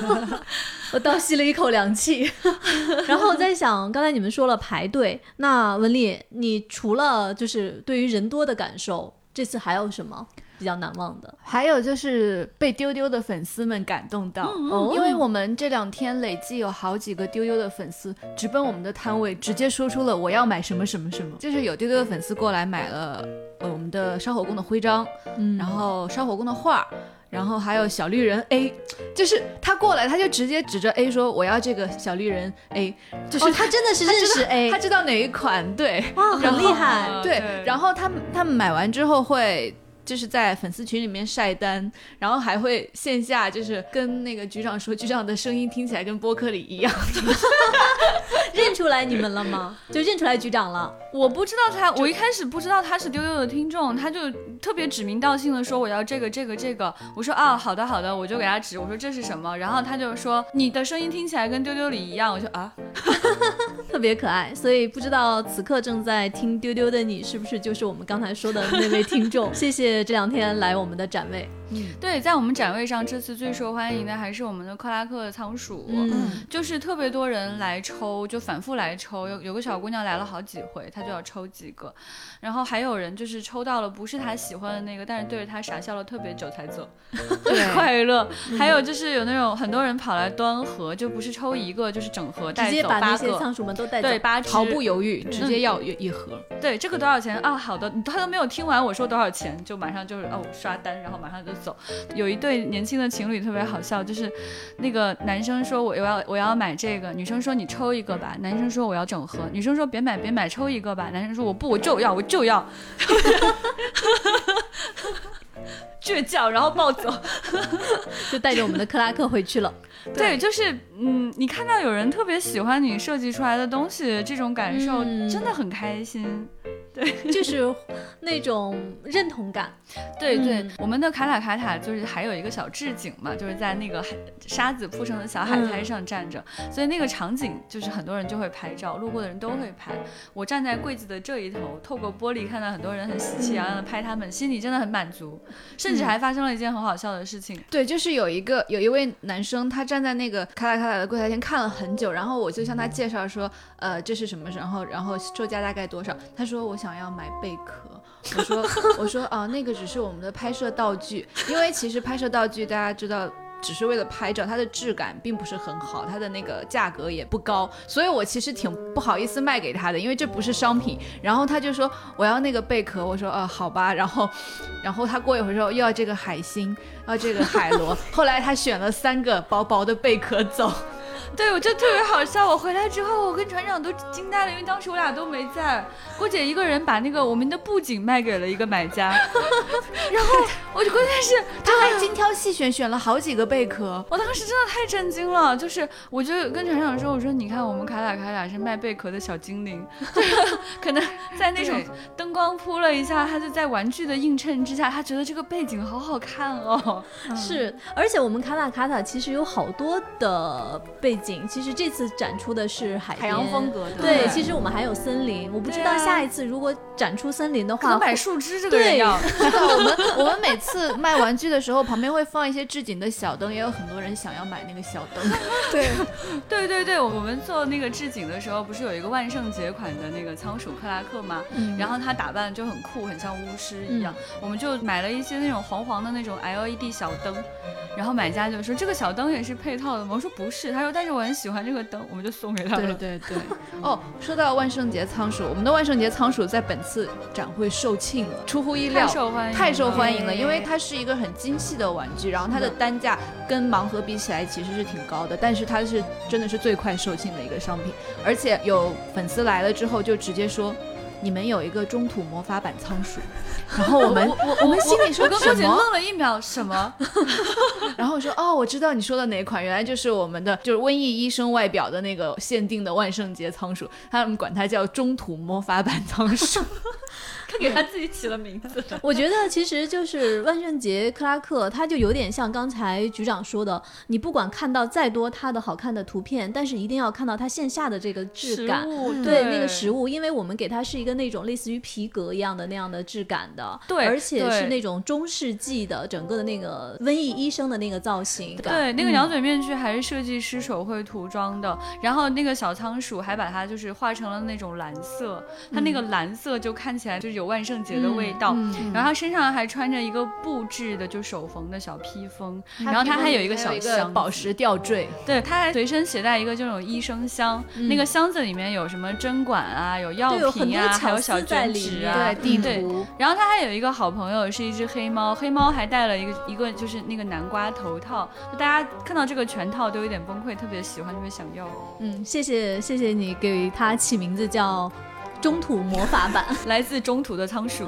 [laughs] 我倒吸了一口凉气，[laughs] 然后在想，刚才你们说了排队，那文丽，你除了就是对于人多的感受，这次还有什么？比较难忘的，还有就是被丢丢的粉丝们感动到，因为我们这两天累计有好几个丢丢的粉丝直奔我们的摊位，直接说出了我要买什么什么什么。就是有丢丢的粉丝过来买了呃我们的烧火工的徽章，嗯，然后烧火工的画，然后还有小绿人 A，就是他过来他就直接指着 A 说我要这个小绿人 A，就是他真的是认识 A，他知道哪一款，对，哇，[laughs] 很厉害，对，然后他他们买完之后会。就是在粉丝群里面晒单，然后还会线下就是跟那个局长说，局长的声音听起来跟播客里一样。[laughs] 认出来你们了吗？就认出来局长了。我不知道他，我一开始不知道他是丢丢的听众，他就特别指名道姓的说我要这个这个这个。我说啊，好的好的，我就给他指，我说这是什么？然后他就说你的声音听起来跟丢丢里一样。我就啊，[laughs] 特别可爱。所以不知道此刻正在听丢丢的你是不是就是我们刚才说的那位听众？谢谢这两天来我们的展位。嗯，对，在我们展位上，这次最受欢迎的还是我们的克拉克仓鼠，嗯，就是特别多人来抽，就反复来抽，有有个小姑娘来了好几回，她就要抽几个，然后还有人就是抽到了不是她喜欢的那个，但是对着她傻笑了特别久才走，[laughs] 快乐。还有就是有那种很多人跑来端盒，就不是抽一个，就是整盒带走，直接把那些仓鼠们都带走，对，八只。毫不犹豫直接要一一盒。对，这个多少钱？啊？好的，他都没有听完我说多少钱，就马上就是哦刷单，然后马上就。走，有一对年轻的情侣特别好笑，就是那个男生说我要我要买这个，女生说你抽一个吧，男生说我要整盒，女生说别买别买，抽一个吧，男生说我不我就要我就要，[laughs] 倔强然后暴走，[laughs] 就带着我们的克拉克回去了。[laughs] 对，就是嗯，你看到有人特别喜欢你设计出来的东西，这种感受真的很开心。对，[laughs] 就是那种认同感。对对，我们的卡塔卡塔就是还有一个小置景嘛，就是在那个海沙子铺成的小海滩上站着，所以那个场景就是很多人就会拍照，路过的人都会拍。我站在柜子的这一头，透过玻璃看到很多人很喜气洋洋的拍他们，心里真的很满足。甚至还发生了一件很好笑的事情。对，就是有一个有一位男生，他站在那个卡塔卡塔的柜台前看了很久，然后我就向他介绍说，呃，这是什么？然后然后售价大概多少？他说说我想要买贝壳。我说我说啊，那个只是我们的拍摄道具，因为其实拍摄道具大家知道，只是为了拍照，它的质感并不是很好，它的那个价格也不高，所以我其实挺不好意思卖给他的，因为这不是商品。然后他就说我要那个贝壳，我说啊好吧。然后然后他过一会儿说又要这个海星，要这个海螺，后来他选了三个薄薄的贝壳走。[laughs] 对，我就特别好笑。我回来之后，我跟船长都惊呆了，因为当时我俩都没在。郭姐一个人把那个我们的布景卖给了一个买家，[laughs] 然后我就关键是 [laughs] 他还精挑细选选了好几个贝壳。我当时真的太震惊了，就是我就跟船长说：“我说你看，我们卡塔卡塔是卖贝壳的小精灵，可能在那种灯光铺了一下，他就在玩具的映衬之下，他觉得这个背景好好看哦。是，而且我们卡塔卡塔其实有好多的背。其实这次展出的是海海洋风格的，对。其实我们还有森林，我不知道下一次如果展出森林的话，买树枝这个人要。[laughs] 我们我们每次卖玩具的时候，旁边会放一些置景的小灯，也有很多人想要买那个小灯。[laughs] 对，[laughs] 对对对，我们做那个置景的时候，不是有一个万圣节款的那个仓鼠克拉克吗？然后他打扮就很酷，很像巫师一样。我们就买了一些那种黄黄的那种 LED 小灯，然后买家就说这个小灯也是配套的吗？我说不是，他说但是。我很喜欢这个灯，我们就送给他了。对对对。哦，说到万圣节仓鼠，我们的万圣节仓鼠在本次展会售罄了，出乎意料，太受欢迎，太受欢迎了。因为它是一个很精细的玩具，然后它的单价跟盲盒比起来其实是挺高的，但是它是真的是最快售罄的一个商品。而且有粉丝来了之后就直接说。你们有一个中土魔法版仓鼠，[laughs] 然后我们我我们心里说什么？愣了一秒，什么？[laughs] 然后我说哦，我知道你说的哪款，原来就是我们的，就是瘟疫医生外表的那个限定的万圣节仓鼠，他们管它叫中土魔法版仓鼠。[laughs] 给他自己起了名字。[laughs] 我觉得其实就是万圣节克拉克，他就有点像刚才局长说的，你不管看到再多他的好看的图片，但是一定要看到他线下的这个质感，对那个实物，因为我们给他是一个那种类似于皮革一样的那样的质感的，对，而且是那种中世纪的整个的那个瘟疫医生的那个造型，对，那个鸟嘴面具还是设计师手绘涂装的，然后那个小仓鼠还把它就是画成了那种蓝色，它那个蓝色就看起来就是有万圣节的味道，然后他身上还穿着一个布制的就手缝的小披风，然后他还有一个小箱宝石吊坠，对，他还随身携带一个这种医生箱，那个箱子里面有什么针管啊，有药品啊，还有小卷纸啊，地图，然后他还有一个好朋友是一只黑猫，黑猫还戴了一个一个就是那个南瓜头套，就大家看到这个全套都有点崩溃，特别喜欢，特别想要。嗯，谢谢谢谢你给他起名字叫。中土魔法版，[laughs] 来自中土的仓鼠。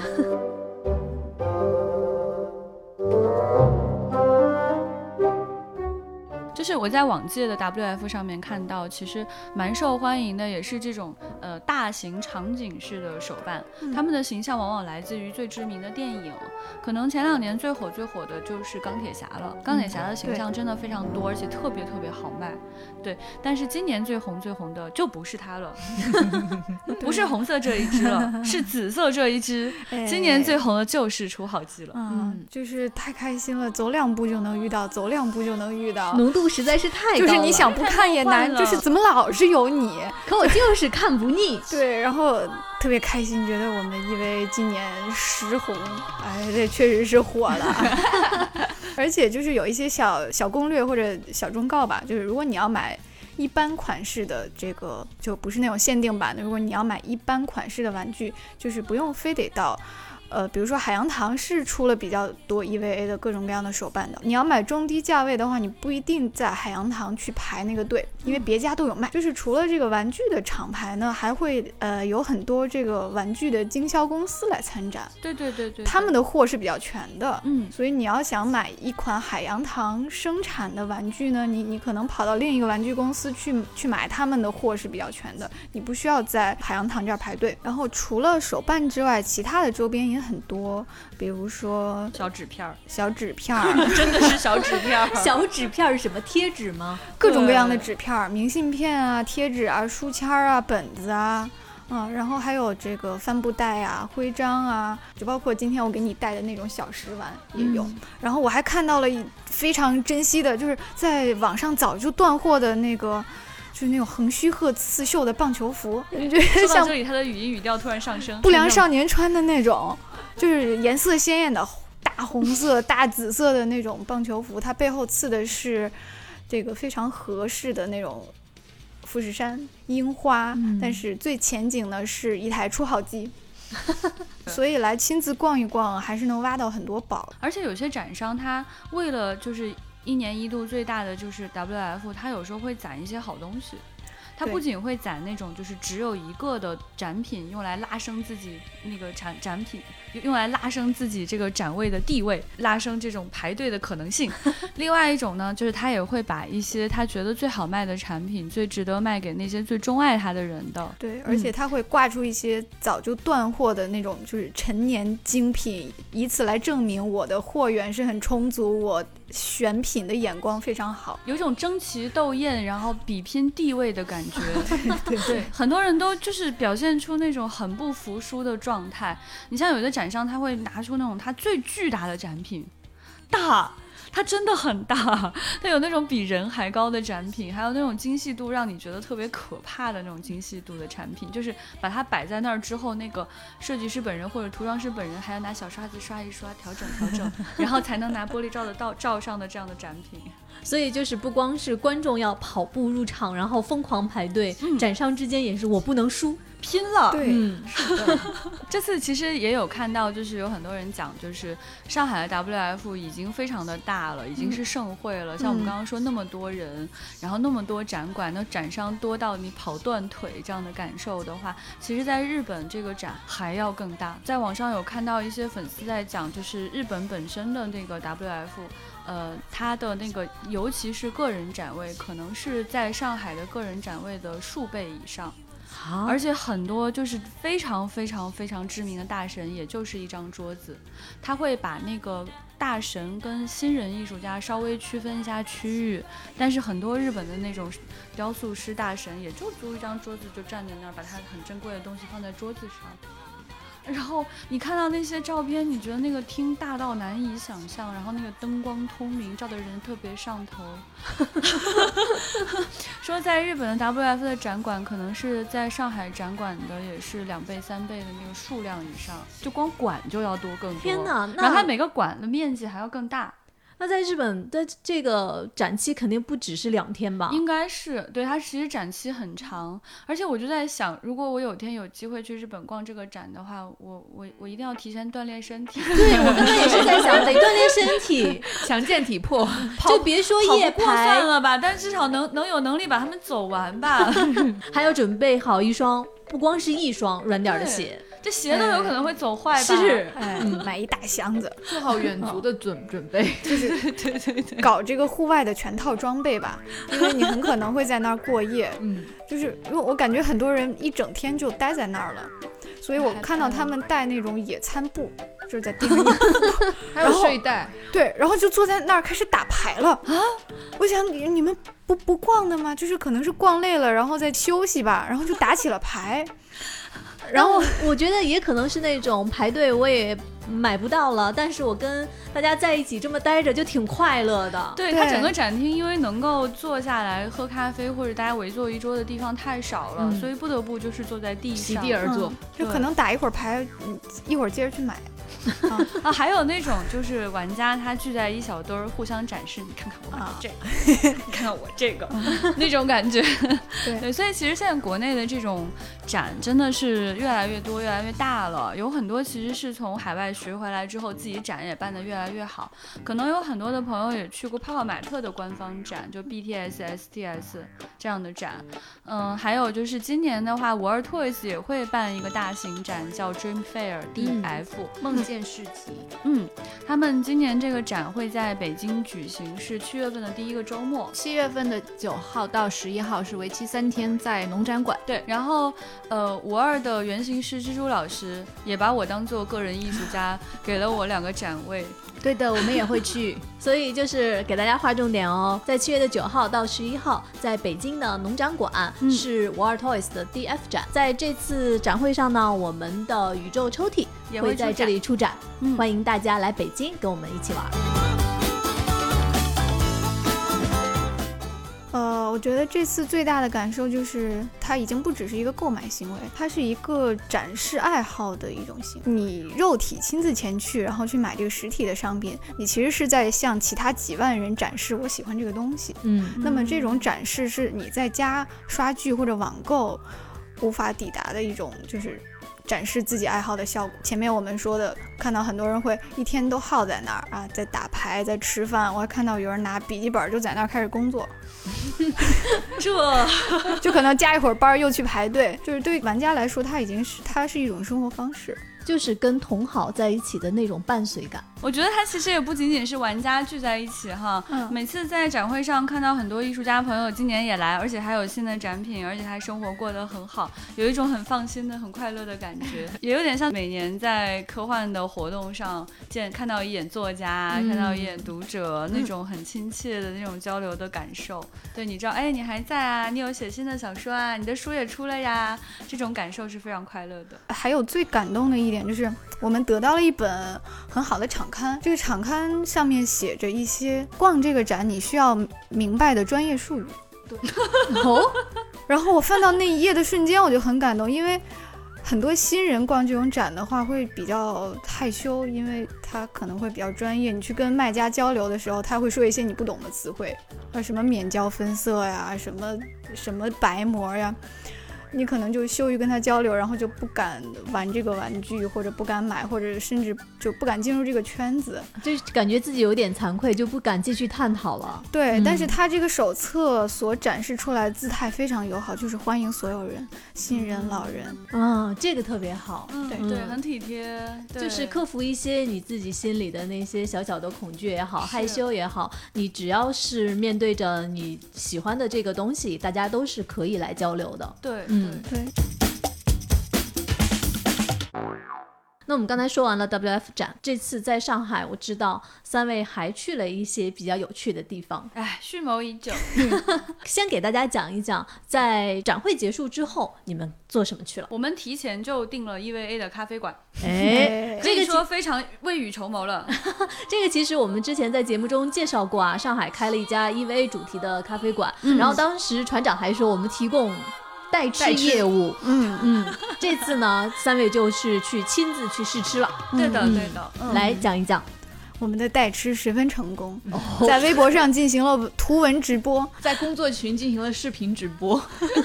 就是我在往届的 WF 上面看到，其实蛮受欢迎的，也是这种呃大型场景式的手办。他们的形象往往来自于最知名的电影，可能前两年最火最火的就是钢铁侠了。钢铁侠的形象真的非常多，而且特别特别好卖。对，但是今年最红最红的就不是它了，[laughs] 不是红色这一只了，是紫色这一只。[laughs] 今年最红的就是出好机了，嗯，就是太开心了，走两步就能遇到，走两步就能遇到，浓度。实在是太高了，就是你想不看也难，就是怎么老是有你，可我就是看不腻。[laughs] 对，然后特别开心，觉得我们的 EVA 今年实红，哎，这确实是火了。[laughs] 而且就是有一些小小攻略或者小忠告吧，就是如果你要买一般款式的这个，就不是那种限定版的，如果你要买一般款式的玩具，就是不用非得到。呃，比如说海洋堂是出了比较多 EVA 的各种各样的手办的。你要买中低价位的话，你不一定在海洋堂去排那个队，因为别家都有卖。就是除了这个玩具的厂牌呢，还会呃有很多这个玩具的经销公司来参展。对对对对，他们的货是比较全的。嗯，所以你要想买一款海洋堂生产的玩具呢，你你可能跑到另一个玩具公司去去买，他们的货是比较全的，你不需要在海洋堂这儿排队。然后除了手办之外，其他的周边也。很多，比如说小纸片儿，小纸片儿，[laughs] 真的是小纸片儿。[laughs] 小纸片儿是什么？贴纸吗？各种各样的纸片儿，明信片啊，贴纸啊，书签啊，本子啊，嗯，然后还有这个帆布袋啊，徽章啊，就包括今天我给你带的那种小食玩也有。然后我还看到了非常珍惜的，就是在网上早就断货的那个。就是那种横须贺刺绣的棒球服，说到这里，他的语音语调突然上升。不良少年穿的那种，就是颜色鲜艳的大红色、大紫色的那种棒球服，它背后刺的是这个非常合适的那种富士山樱花，但是最前景呢是一台出号机，[laughs] 所以来亲自逛一逛，还是能挖到很多宝。而且有些展商他为了就是。一年一度最大的就是 WF，它有时候会攒一些好东西。它不仅会攒那种就是只有一个的展品，用来拉升自己那个展展品，用来拉升自己这个展位的地位，拉升这种排队的可能性。[laughs] 另外一种呢，就是他也会把一些他觉得最好卖的产品，最值得卖给那些最钟爱他的人的。对，而且他会挂出一些早就断货的那种就是陈年精品，以此来证明我的货源是很充足，我选品的眼光非常好，有种争奇斗艳，然后比拼地位的感觉。[laughs] 对对，很多人都就是表现出那种很不服输的状态。你像有的展商，他会拿出那种他最巨大的展品，大。它真的很大，[laughs] 它有那种比人还高的展品，还有那种精细度让你觉得特别可怕的那种精细度的产品，就是把它摆在那儿之后，那个设计师本人或者涂装师本人还要拿小刷子刷一刷，调整调整，[laughs] 然后才能拿玻璃罩的到罩上的这样的展品。所以就是不光是观众要跑步入场，然后疯狂排队，展商之间也是我不能输。拼了！对，是的。[laughs] 这次其实也有看到，就是有很多人讲，就是上海的 WF 已经非常的大了，已经是盛会了。像我们刚刚说那么多人，然后那么多展馆，那展商多到你跑断腿这样的感受的话，其实在日本这个展还要更大。在网上有看到一些粉丝在讲，就是日本本身的那个 WF，呃，它的那个尤其是个人展位，可能是在上海的个人展位的数倍以上。而且很多就是非常非常非常知名的大神，也就是一张桌子，他会把那个大神跟新人艺术家稍微区分一下区域，但是很多日本的那种雕塑师大神，也就租一张桌子就站在那儿，把他很珍贵的东西放在桌子上。然后你看到那些照片，你觉得那个厅大到难以想象，然后那个灯光通明，照的人特别上头。[laughs] 说在日本的 WF 的展馆，可能是在上海展馆的也是两倍三倍的那个数量以上，就光馆就要多更多。天哪！然后它每个馆的面积还要更大。那在日本的这个展期肯定不只是两天吧？应该是，对它其实展期很长，而且我就在想，如果我有天有机会去日本逛这个展的话，我我我一定要提前锻炼身体。[laughs] 对我刚才也是在想，得锻炼身体，[laughs] 强健体魄，就别说夜排了吧，但至少能能有能力把它们走完吧。[laughs] 还要准备好一双，不光是一双软点的鞋。这鞋都有可能会走坏吧？是，买一大箱子，做好远足的准准备，[laughs] 就是对对对，搞这个户外的全套装备吧，因为你很可能会在那儿过夜。嗯，就是因为我感觉很多人一整天就待在那儿了，所以我看到他们带那种野餐布，就是在地上，[laughs] 还有睡袋，对，然后就坐在那儿开始打牌了啊！我想你你们不不逛的吗？就是可能是逛累了，然后再休息吧，然后就打起了牌。然后我觉得也可能是那种排队我也买不到了，但是我跟大家在一起这么待着就挺快乐的。对它整个展厅，因为能够坐下来喝咖啡或者大家围坐一桌的地方太少了，所以不得不就是坐在地上，席地而坐，就可能打一会儿牌，一会儿接着去买。啊，还有那种就是玩家他聚在一小堆儿互相展示，你看看我这个，你看看我这个，[laughs] 那种感觉。对，所以其实现在国内的这种展真的是越来越多、越来越大了。有很多其实是从海外学回来之后，自己展也办得越来越好。可能有很多的朋友也去过泡泡玛特的官方展，就 BTS、STS 这样的展。嗯，还有就是今年的话，World Toys 也会办一个大型展，叫 Dream Fair DF 梦见。市集，嗯，他们今年这个展会在北京举行，是七月份的第一个周末，七月份的九号到十一号是为期三天，在农展馆。对，然后呃，五二的原型师蜘蛛老师也把我当做个人艺术家，给了我两个展位。对的，我们也会去，所以就是给大家划重点哦，在七月的九号到十一号，在北京的农展馆是 War Toys 的 DF 展，在这次展会上呢，我们的宇宙抽屉也会在这里出展，欢迎大家来北京跟我们一起玩。呃，我觉得这次最大的感受就是，它已经不只是一个购买行为，它是一个展示爱好的一种行为。你肉体亲自前去，然后去买这个实体的商品，你其实是在向其他几万人展示我喜欢这个东西。嗯，那么这种展示是你在家刷剧或者网购无法抵达的一种，就是。展示自己爱好的效果。前面我们说的，看到很多人会一天都耗在那儿啊，在打牌，在吃饭。我还看到有人拿笔记本就在那儿开始工作，[laughs] 这就可能加一会儿班又去排队。就是对玩家来说，它已经是它是一种生活方式。就是跟同好在一起的那种伴随感。我觉得它其实也不仅仅是玩家聚在一起哈。嗯。每次在展会上看到很多艺术家朋友今年也来，而且还有新的展品，而且还生活过得很好，有一种很放心的、很快乐的感觉。也有点像每年在科幻的活动上见看到一眼作家，看到一眼读者，那种很亲切的那种交流的感受。对，你知道，哎，你还在啊？你有写新的小说啊？你的书也出了呀？这种感受是非常快乐的。还有最感动的一点。就是我们得到了一本很好的场刊，这个场刊上面写着一些逛这个展你需要明白的专业术语。对，哦，然后我翻到那一页的瞬间，我就很感动，因为很多新人逛这种展的话会比较害羞，因为他可能会比较专业。你去跟卖家交流的时候，他会说一些你不懂的词汇，啊，什么免胶分色呀，什么什么白膜呀。你可能就羞于跟他交流，然后就不敢玩这个玩具，或者不敢买，或者甚至就不敢进入这个圈子，就感觉自己有点惭愧，就不敢继续探讨了。对，但是他这个手册所展示出来姿态非常友好，就是欢迎所有人，新人、老人。嗯，这个特别好。对对，很体贴。就是克服一些你自己心里的那些小小的恐惧也好，害羞也好，你只要是面对着你喜欢的这个东西，大家都是可以来交流的。对。嗯，对。那我们刚才说完了 WF 展，这次在上海，我知道三位还去了一些比较有趣的地方。哎，蓄谋已久。先给大家讲一讲，在展会结束之后，你们做什么去了？我们提前就订了 EVA 的咖啡馆。哎，[laughs] 这个说非常未雨绸缪了。[laughs] 这个其实我们之前在节目中介绍过啊，上海开了一家 EVA 主题的咖啡馆，然后当时船长还说我们提供。代吃业务，嗯。嗯，这次呢，[laughs] 三位就是去亲自去试吃了，对的对的，来讲一讲。我们的代吃十分成功，在微博上进行了图文直播，在工作群进行了视频直播。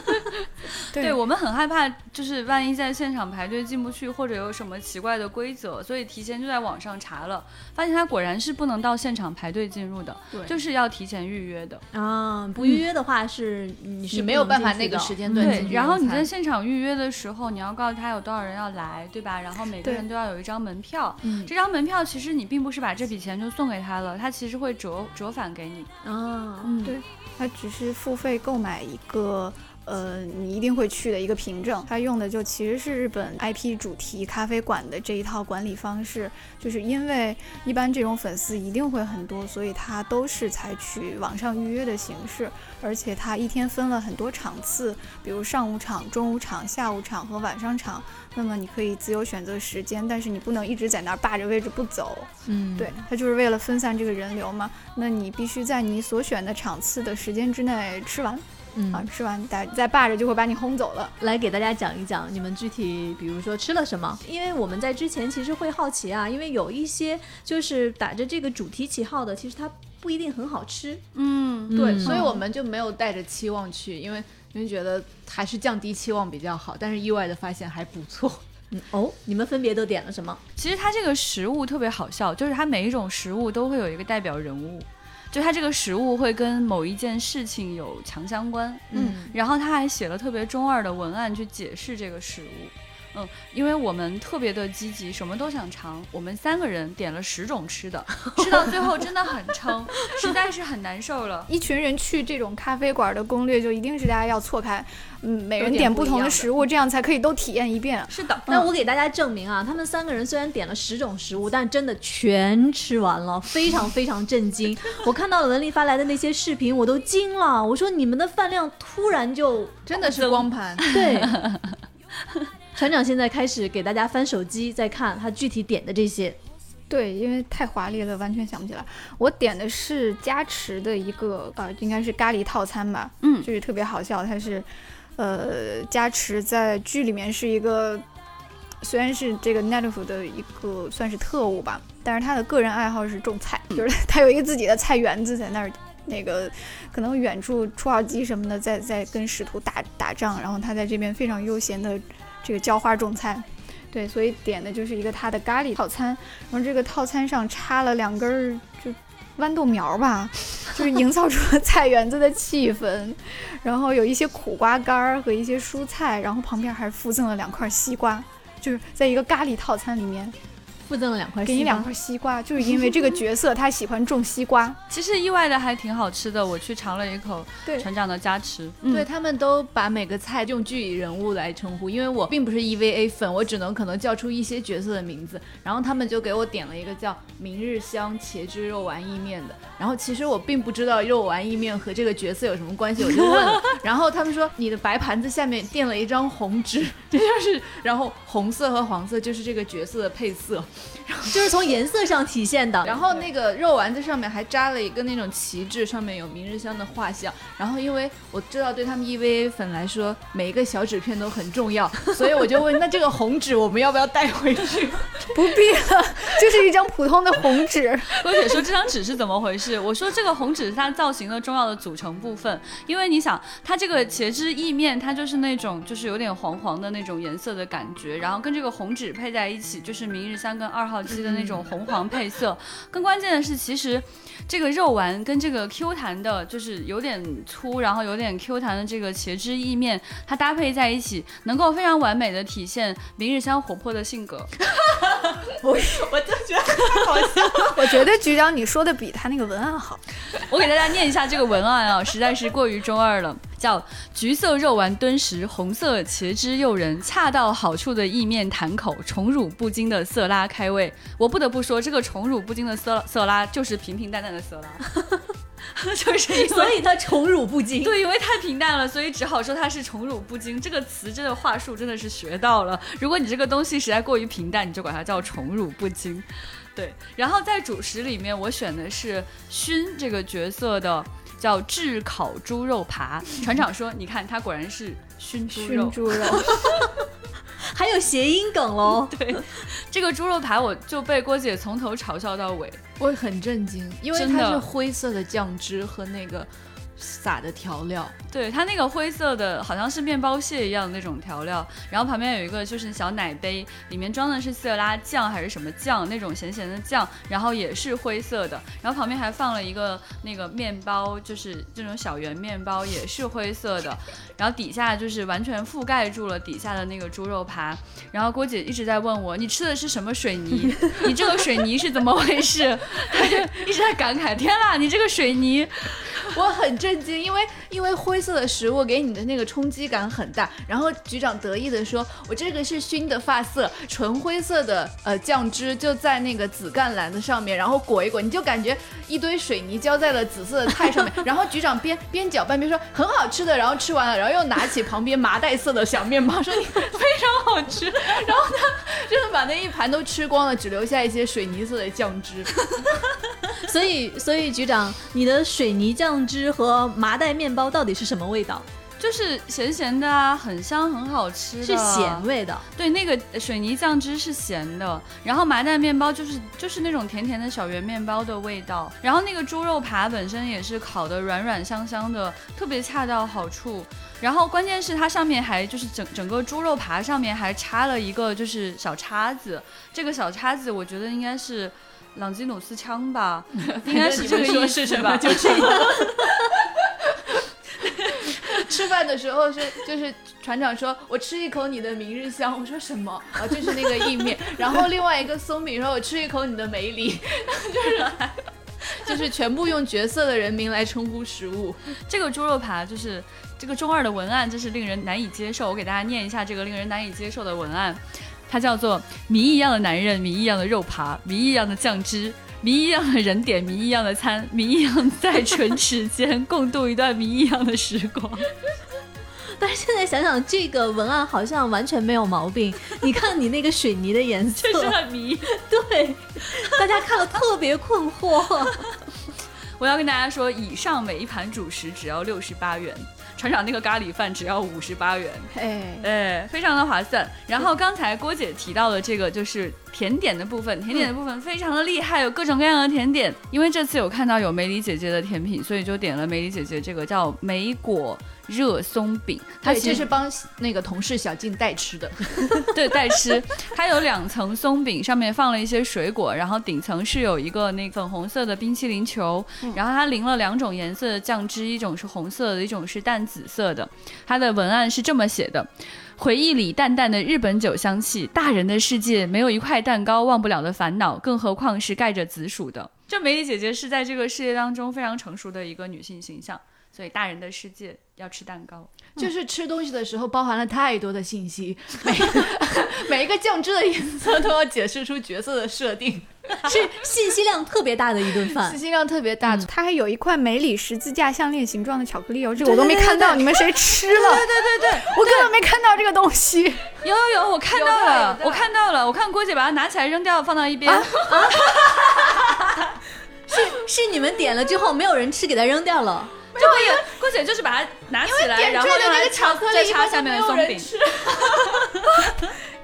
[laughs] 对我们很害怕，就是万一在现场排队进不去，或者有什么奇怪的规则，所以提前就在网上查了，发现它果然是不能到现场排队进入的，就是要提前预约的啊。不预约的话是你是没有办法那个时间段对，然后你在现场预约的时候，你要告诉他有多少人要来，对吧？然后每个人都要有一张门票，这张门票其实你并不是把这笔钱就送给他了，他其实会折折返给你啊。嗯，对，他只是付费购买一个。呃，你一定会去的一个凭证，它用的就其实是日本 IP 主题咖啡馆的这一套管理方式，就是因为一般这种粉丝一定会很多，所以它都是采取网上预约的形式，而且它一天分了很多场次，比如上午场、中午场、下午场和晚上场，那么你可以自由选择时间，但是你不能一直在那儿霸着位置不走。嗯，对，它就是为了分散这个人流嘛，那你必须在你所选的场次的时间之内吃完。嗯啊，吃完再再霸着就会把你轰走了。来给大家讲一讲你们具体，比如说吃了什么？因为我们在之前其实会好奇啊，因为有一些就是打着这个主题旗号的，其实它不一定很好吃。嗯，对，所以我们就没有带着期望去，因为因为觉得还是降低期望比较好。但是意外的发现还不错。嗯哦，你们分别都点了什么？其实它这个食物特别好笑，就是它每一种食物都会有一个代表人物。就它这个食物会跟某一件事情有强相关，嗯，然后他还写了特别中二的文案去解释这个食物。嗯，因为我们特别的积极，什么都想尝。我们三个人点了十种吃的，[laughs] 吃到最后真的很撑，[laughs] 实在是很难受了。一群人去这种咖啡馆的攻略，就一定是大家要错开，嗯，每人点不同的食物，这样才可以都体验一遍。是的，那我给大家证明啊，他们三个人虽然点了十种食物，但真的全吃完了，非常非常震惊。[laughs] 我看到了文丽发来的那些视频，我都惊了。我说你们的饭量突然就真的是光盘，对。船长现在开始给大家翻手机，在看他具体点的这些。对，因为太华丽了，完全想不起来。我点的是加持的一个，呃，应该是咖喱套餐吧。嗯，就是特别好笑，它是，呃，加持在剧里面是一个，虽然是这个 Netflix 的一个算是特务吧，但是他的个人爱好是种菜，就是他有一个自己的菜园子在那儿，那个可能远处出号机什么的在在跟使徒打打仗，然后他在这边非常悠闲的。这个浇花种菜，对，所以点的就是一个它的咖喱套餐，然后这个套餐上插了两根儿就豌豆苗吧，就是营造出了菜园子的气氛，然后有一些苦瓜干儿和一些蔬菜，然后旁边还附赠了两块西瓜，就是在一个咖喱套餐里面。附赠了两块，给你两块西瓜，就是因为这个角色他喜欢种西瓜。[laughs] 其实意外的还挺好吃的，我去尝了一口。对，船长的加持。对他们都把每个菜用具体人物来称呼，因为我并不是 EVA 粉，我只能可能叫出一些角色的名字。然后他们就给我点了一个叫明日香茄汁肉丸意面的。然后其实我并不知道肉丸意面和这个角色有什么关系，我就问了。然后他们说你的白盘子下面垫了一张红纸，这 [laughs] 就是，然后红色和黄色就是这个角色的配色。[laughs] 就是从颜色上体现的，然后那个肉丸子上面还扎了一个那种旗帜，上面有明日香的画像。然后因为我知道对他们 EVA 粉来说，每一个小纸片都很重要，[laughs] 所以我就问，那这个红纸我们要不要带回去？[laughs] 不必了，就是一张普通的红纸。郭姐说这张纸是怎么回事？我说这个红纸是它造型的重要的组成部分，因为你想，它这个茄汁意面，它就是那种就是有点黄黄的那种颜色的感觉，然后跟这个红纸配在一起，就是明日香跟二号。机的那种 [laughs] 红黄配色，更关键的是，其实这个肉丸跟这个 Q 弹的，就是有点粗，然后有点 Q 弹的这个茄汁意面，它搭配在一起，能够非常完美的体现明日香活泼的性格。[laughs] 我 [laughs] 我就觉得好笑，我觉得局长你说的比他那个文案好。我给大家念一下这个文案啊，实在是过于中二了。叫橘色肉丸敦实，红色茄汁诱人，恰到好处的意面弹口，宠辱不惊的色拉开胃。我不得不说，这个宠辱不惊的色色拉就是平平淡淡的色拉，[laughs] 就是所以它宠辱不惊。对，因为太平淡了，所以只好说它是宠辱不惊。这个词真的话术真的是学到了。如果你这个东西实在过于平淡，你就管它叫宠辱不惊。对，然后在主食里面，我选的是熏这个角色的。叫炙烤猪肉扒，船长说：“你看，它果然是熏猪肉。”熏猪肉，[laughs] 还有谐音梗喽。[laughs] 对，这个猪肉扒我就被郭姐从头嘲笑到尾，我很震惊，因为它是灰色的酱汁和那个。撒的调料，对它那个灰色的，好像是面包屑一样的那种调料，然后旁边有一个就是小奶杯，里面装的是色拉酱还是什么酱，那种咸咸的酱，然后也是灰色的，然后旁边还放了一个那个面包，就是这种小圆面包，也是灰色的，然后底下就是完全覆盖住了底下的那个猪肉扒，然后郭姐一直在问我，你吃的是什么水泥？[laughs] 你这个水泥是怎么回事？她就一直在感慨，天啦，你这个水泥。我很震震惊，因为因为灰色的食物给你的那个冲击感很大。然后局长得意的说：“我这个是熏的发色，纯灰色的呃酱汁就在那个紫甘蓝的上面，然后裹一裹，你就感觉一堆水泥浇在了紫色的菜上面。[laughs] ”然后局长边边搅拌边说：“很好吃的。”然后吃完了，然后又拿起旁边麻袋色的小面包说：“你 [laughs] 非常好吃。”然后他真的把那一盘都吃光了，只留下一些水泥色的酱汁。[laughs] 所以，所以局长，你的水泥酱汁和麻袋面包到底是什么味道？就是咸咸的啊，很香，很好吃，是咸味的。对，那个水泥酱汁是咸的，然后麻袋面包就是就是那种甜甜的小圆面包的味道。然后那个猪肉扒本身也是烤的软软香香的，特别恰到好处。然后关键是它上面还就是整整个猪肉扒上面还插了一个就是小叉子，这个小叉子我觉得应该是。朗基努斯枪吧，应该是这个意思吧？就这个。吃饭的时候是就是船长说：“我吃一口你的明日香。”我说什么？啊，就是那个意面。然后另外一个松饼说：“我吃一口你的梅里。[laughs] ”就是就是全部用角色的人名来称呼食物。这个猪肉扒就是这个中二的文案，真是令人难以接受。我给大家念一下这个令人难以接受的文案。它叫做谜一样的男人，谜一样的肉扒，谜一样的酱汁，谜一样的人点谜一样的餐，[laughs] 谜一样在唇齿间共度一段谜一样的时光。[laughs] 但是现在想想，这个文案好像完全没有毛病。[laughs] 你看你那个水泥的颜色，确实很迷。对，大家看了特别困惑。我要跟大家说，以上每一盘主食只要六十八元。船长那个咖喱饭只要五十八元，哎哎，非常的划算。然后刚才郭姐提到的这个就是甜点的部分，甜点的部分非常的厉害，有各种各样的甜点。因为这次有看到有梅里姐姐的甜品，所以就点了梅里姐姐这个叫梅果。热松饼，它其实是帮那个同事小静代吃的，[laughs] 对，代吃。它有两层松饼，上面放了一些水果，然后顶层是有一个那粉红色的冰淇淋球，然后它淋了两种颜色的酱汁，一种是红色的，一种是淡紫色的。它的文案是这么写的：回忆里淡淡的日本酒香气，大人的世界没有一块蛋糕忘不了的烦恼，更何况是盖着紫薯的。这梅丽姐姐是在这个世界当中非常成熟的一个女性形象。所以大人的世界要吃蛋糕，就是吃东西的时候包含了太多的信息，[laughs] 每 [laughs] 每一个酱汁的颜色都要解释出角色的设定，[laughs] 是信息量特别大的一顿饭，信息量特别大。它还有一块梅里十字架项链形状的巧克力哦，这个我都没看到，你们谁吃了？对对对对，我根本没看到这个东西。有有有，我看到了，我看到了，我看郭姐把它拿起来扔掉，放到一边。是是你们点了之后没有人吃，给它扔掉了。就可以，郭姐就是把它拿起来，然后用来巧克力插下面的松饼。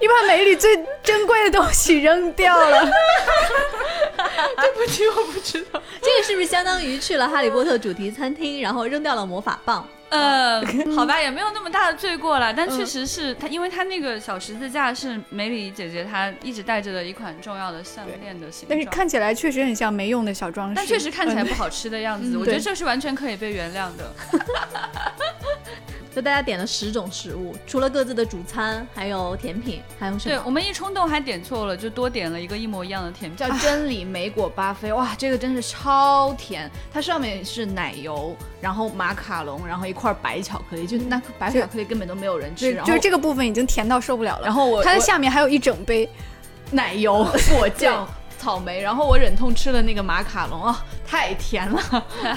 你把美里最珍贵的东西扔掉了。[laughs] 对不起，我不知道。这个是不是相当于去了哈利波特主题餐厅，然后扔掉了魔法棒？呃，好吧，[laughs] 也没有那么大的罪过了，但确实是他，因为他那个小十字架是梅里姐姐她一直戴着的一款重要的项链的形状，但是看起来确实很像没用的小装饰，但确实看起来不好吃的样子，[laughs] 我觉得这是完全可以被原谅的。[laughs] 就大家点了十种食物，除了各自的主餐，还有甜品，还有什么？对我们一冲动还点错了，就多点了一个一模一样的甜品，叫真理莓果巴菲。哇，这个真是超甜！它上面是奶油，然后马卡龙，然后一块白巧克力，就那白巧克力根本都没有人吃。就是这个部分已经甜到受不了了。然后我它的下面还有一整杯奶油 [laughs] 果酱。草莓，然后我忍痛吃了那个马卡龙啊，太甜了。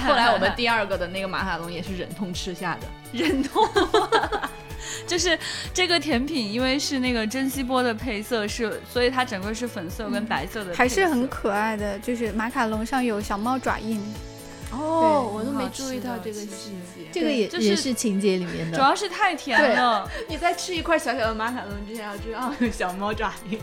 后来我们第二个的那个马卡龙也是忍痛吃下的，忍痛。[laughs] 就是这个甜品，因为是那个珍稀波的配色，是所以它整个是粉色跟白色的，还是很可爱的。就是马卡龙上有小猫爪印。哦，我都没注意到这个细节。这个也也是情节里面的，主要是太甜了。你在吃一块小小的马卡龙之前，要知道有小猫爪印。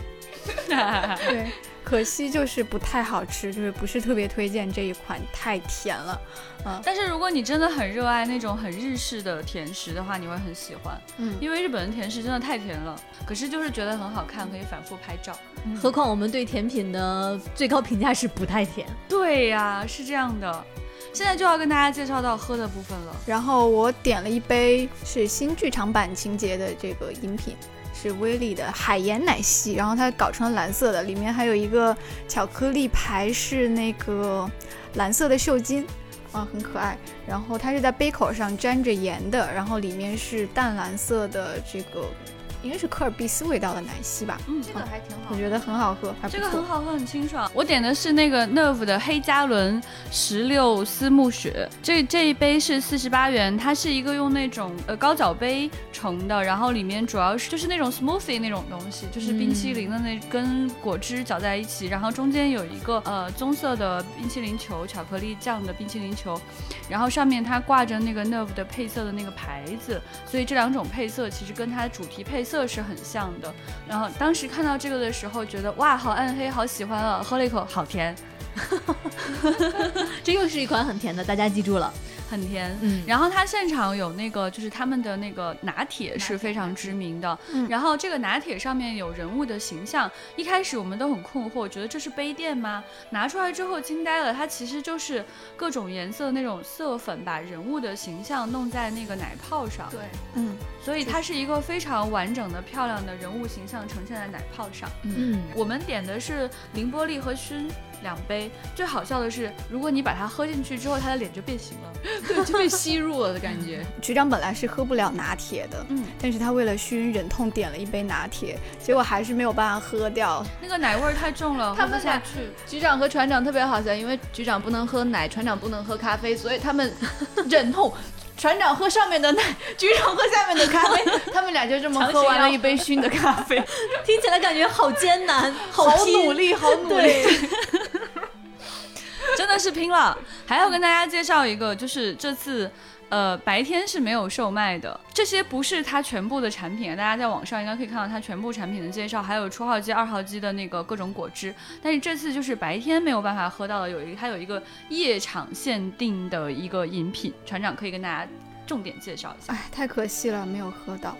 [laughs] 对。可惜就是不太好吃，就是不是特别推荐这一款，太甜了。嗯，但是如果你真的很热爱那种很日式的甜食的话，你会很喜欢。嗯，因为日本的甜食真的太甜了，可是就是觉得很好看，可以反复拍照。何况我们对甜品的最高评价是不太甜。对呀，是这样的。现在就要跟大家介绍到喝的部分了。然后我点了一杯是新剧场版情节的这个饮品。是威利的海盐奶昔，然后它搞成了蓝色的，里面还有一个巧克力牌，是那个蓝色的袖巾，啊，很可爱。然后它是在杯口上沾着盐的，然后里面是淡蓝色的这个。应该是科尔必斯味道的奶昔吧，嗯，这个还挺好，我觉得很好喝，这个很好喝，很清爽。我点的是那个 Nerve 的黑加仑石榴丝慕雪，这这一杯是四十八元，它是一个用那种呃高脚杯盛的，然后里面主要是就是那种 smoothie 那种东西，就是冰淇淋的那跟果汁搅在一起，然后中间有一个呃棕色的冰淇淋球，巧克力酱的冰淇淋球，然后上面它挂着那个 Nerve 的配色的那个牌子，所以这两种配色其实跟它的主题配色。色是很像的，然后当时看到这个的时候，觉得哇，好暗黑，好喜欢啊！喝了一口，好甜，[laughs] 这又是一款很甜的，大家记住了。很甜，嗯，然后它现场有那个，就是他们的那个拿铁是非常知名的，嗯，然后这个拿铁上面有人物的形象，一开始我们都很困惑，觉得这是杯垫吗？拿出来之后惊呆了，它其实就是各种颜色那种色粉，把人物的形象弄在那个奶泡上，对，嗯，所以它是一个非常完整的、漂亮的人物形象呈现在奶泡上，嗯，我们点的是凌波丽和熏。两杯，最好笑的是，如果你把它喝进去之后，他的脸就变形了，[laughs] 对，就被吸入了的感觉。局长本来是喝不了拿铁的，嗯，但是他为了熏，忍痛点了一杯拿铁，结果还是没有办法喝掉，那个奶味儿太重了，喝不下去。局长和船长特别好笑，因为局长不能喝奶，船长不能喝咖啡，所以他们 [laughs] 忍痛，船长喝上面的奶，局长喝下面的咖啡，[laughs] 他们俩就这么喝完了一杯熏的咖啡，[laughs] 听起来感觉好艰难，好努力，好努力。[laughs] 真的是拼了！还要跟大家介绍一个，就是这次，呃，白天是没有售卖的。这些不是它全部的产品，大家在网上应该可以看到它全部产品的介绍，还有初号机、二号机的那个各种果汁。但是这次就是白天没有办法喝到的，有一个它有一个夜场限定的一个饮品，船长可以跟大家重点介绍一下。[laughs] 哎，太可惜了，没有喝到，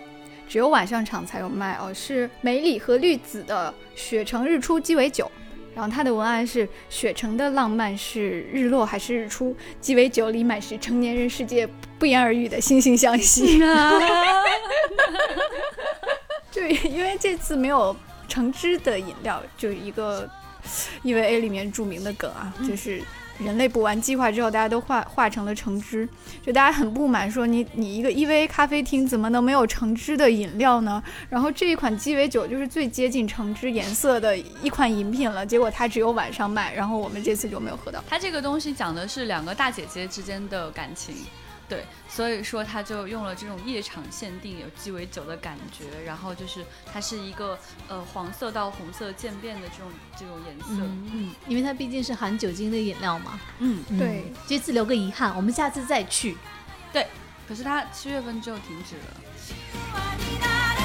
只有晚上场才有卖哦。是梅里和绿子的雪城日出鸡尾酒。然后它的文案是：雪城的浪漫是日落还是日出？鸡尾酒里满是成年人世界不言而喻的惺惺相惜。[laughs] 就因为这次没有橙汁的饮料，就一个 EVA 里面著名的梗啊，就是。人类补完计划之后，大家都化化成了橙汁，就大家很不满，说你你一个 EV 咖啡厅怎么能没有橙汁的饮料呢？然后这一款鸡尾酒就是最接近橙汁颜色的一款饮品了，结果它只有晚上卖，然后我们这次就没有喝到。它这个东西讲的是两个大姐姐之间的感情。对，所以说他就用了这种夜场限定有鸡尾酒的感觉，然后就是它是一个呃黄色到红色渐变的这种这种颜色，嗯，因为它毕竟是含酒精的饮料嘛，嗯，对，这次留个遗憾，我们下次再去。对，可是它七月份就停止了。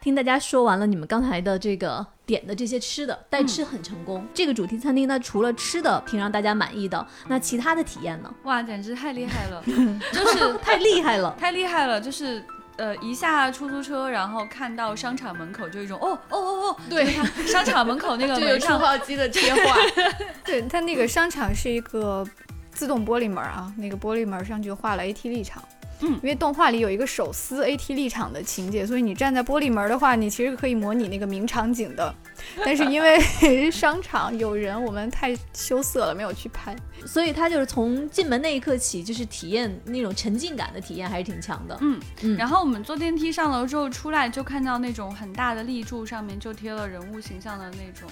听大家说完了，你们刚才的这个点的这些吃的，带吃很成功。这个主题餐厅呢，除了吃的挺让大家满意的，那其他的体验呢？哇，简直太厉害了，[laughs] 就是 [laughs] 太厉害了，[laughs] 太厉害了，就是呃，一下出租车，然后看到商场门口就一种哦哦哦哦，对，商场门口那个就有出号机的切换，对，它那个商场是一个自动玻璃门啊，那个玻璃门上就画了 AT 立场。嗯，因为动画里有一个手撕 AT 立场的情节，所以你站在玻璃门的话，你其实可以模拟那个名场景的。[laughs] 但是因为商场有人，我们太羞涩了，没有去拍。所以他就是从进门那一刻起，就是体验那种沉浸感的体验还是挺强的。嗯嗯。然后我们坐电梯上楼之后出来，就看到那种很大的立柱上面就贴了人物形象的那种。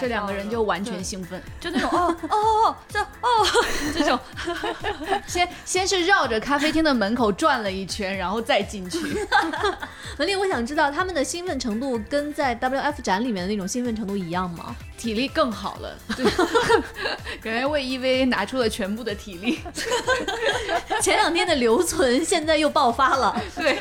这两个人就完全兴奋，[laughs] 就那种哦哦哦这哦这种，[laughs] 先先是绕着咖啡厅的门口转了一圈，然后再进去。[laughs] 文丽，我想知道他们的兴奋程度跟在 WF 展里面的那种兴奋程度一样吗？体力更好了，对，感觉为 EVA 拿出了全部的体力。前两天的留存，现在又爆发了。对，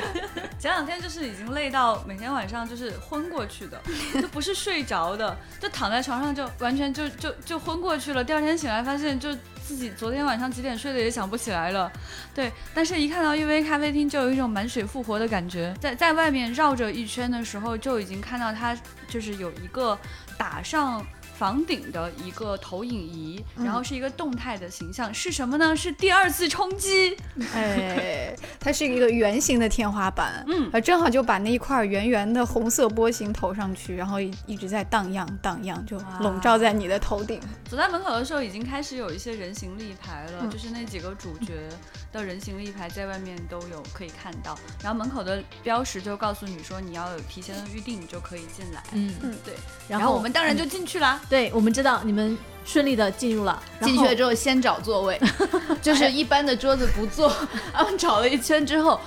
前两天就是已经累到每天晚上就是昏过去的，就不是睡着的，就躺在床上就完全就就就昏过去了。第二天醒来发现就自己昨天晚上几点睡的也想不起来了。对，但是一看到一杯咖啡厅就有一种满血复活的感觉。在在外面绕着一圈的时候就已经看到它就是有一个。打上房顶的一个投影仪，然后是一个动态的形象，是什么呢？是第二次冲击。哎，它是一个圆形的天花板，嗯，呃，正好就把那一块圆圆的红色波形投上去，然后一直在荡漾荡漾，就笼罩在你的头顶。走在门口的时候，已经开始有一些人形立牌了，就是那几个主角的人形立牌在外面都有可以看到，然后门口的标识就告诉你说你要有提前的预定，你就可以进来。嗯嗯，对。然后我们当然就进去了。对，我们知道你们顺利的进入了。进去了之后先找座位，[laughs] 就是一般的桌子不坐。然后找了一圈之后，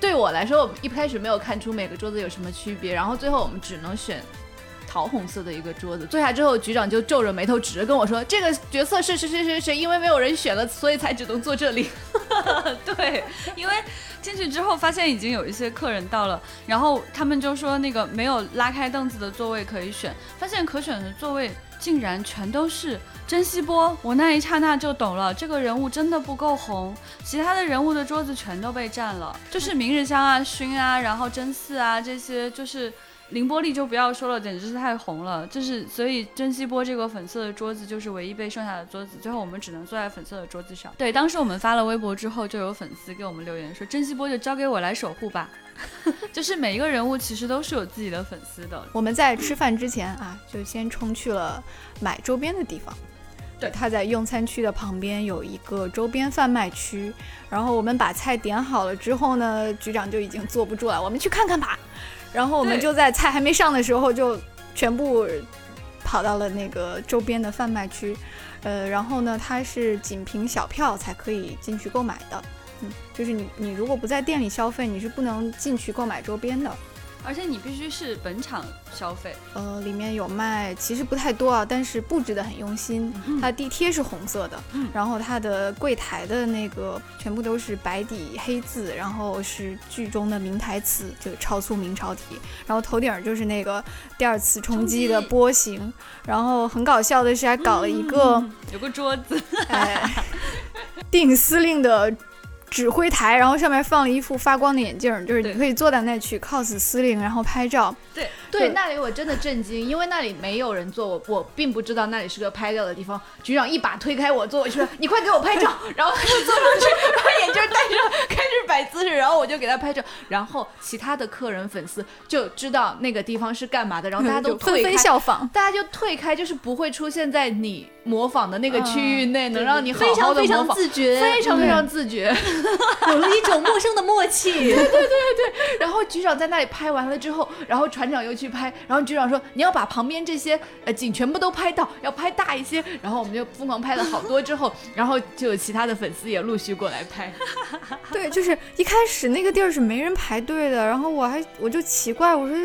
对我来说，我一开始没有看出每个桌子有什么区别。然后最后我们只能选。桃红色的一个桌子，坐下之后，局长就皱着眉头指着跟我说：“这个角色是谁谁谁谁，因为没有人选了，所以才只能坐这里。[laughs] ”对，因为进去之后发现已经有一些客人到了，然后他们就说那个没有拉开凳子的座位可以选，发现可选的座位竟然全都是珍稀波。我那一刹那就懂了，这个人物真的不够红，其他的人物的桌子全都被占了，就是明日香啊、熏啊，然后真嗣啊这些就是。凌波丽就不要说了，简直是太红了。就是所以珍惜波这个粉色的桌子就是唯一被剩下的桌子，最后我们只能坐在粉色的桌子上。对，当时我们发了微博之后，就有粉丝给我们留言说：“珍惜波就交给我来守护吧。[laughs] ”就是每一个人物其实都是有自己的粉丝的。我们在吃饭之前啊，就先冲去了买周边的地方。对，他在用餐区的旁边有一个周边贩卖区。然后我们把菜点好了之后呢，局长就已经坐不住了，我们去看看吧。然后我们就在菜还没上的时候，就全部跑到了那个周边的贩卖区，呃，然后呢，它是仅凭小票才可以进去购买的，嗯，就是你你如果不在店里消费，你是不能进去购买周边的。而且你必须是本场消费，呃，里面有卖，其实不太多啊，但是布置的很用心。它地贴是红色的，然后它的柜台的那个全部都是白底黑字，然后是剧中的名台词，就超粗明朝体。然后头顶就是那个第二次冲击的波形。然后很搞笑的是，还搞了一个有个桌子，定司令的。指挥台，然后上面放了一副发光的眼镜，就是你可以坐在那去 cos 司令，然后拍照。对对，那里我真的震惊，因为那里没有人坐，我我并不知道那里是个拍照的地方。局长一把推开我坐过去说：“你快给我拍照。[laughs] ”然后他就坐上去，把眼镜戴上，开始摆姿势，然后我就给他拍照。然后其他的客人粉丝就知道那个地方是干嘛的，然后大家都 [laughs] 纷纷效仿，大家就退开，就是不会出现在你模仿的那个区域内，能让你非常非常自觉，非常非常自觉。[laughs] 有了一种陌生的默契，[laughs] 对对对对对。然后局长在那里拍完了之后，然后船长又去拍，然后局长说：“你要把旁边这些呃景全部都拍到，要拍大一些。”然后我们就疯狂拍了好多，之后，然后就有其他的粉丝也陆续过来拍。[laughs] 对，就是一开始那个地儿是没人排队的，然后我还我就奇怪，我说。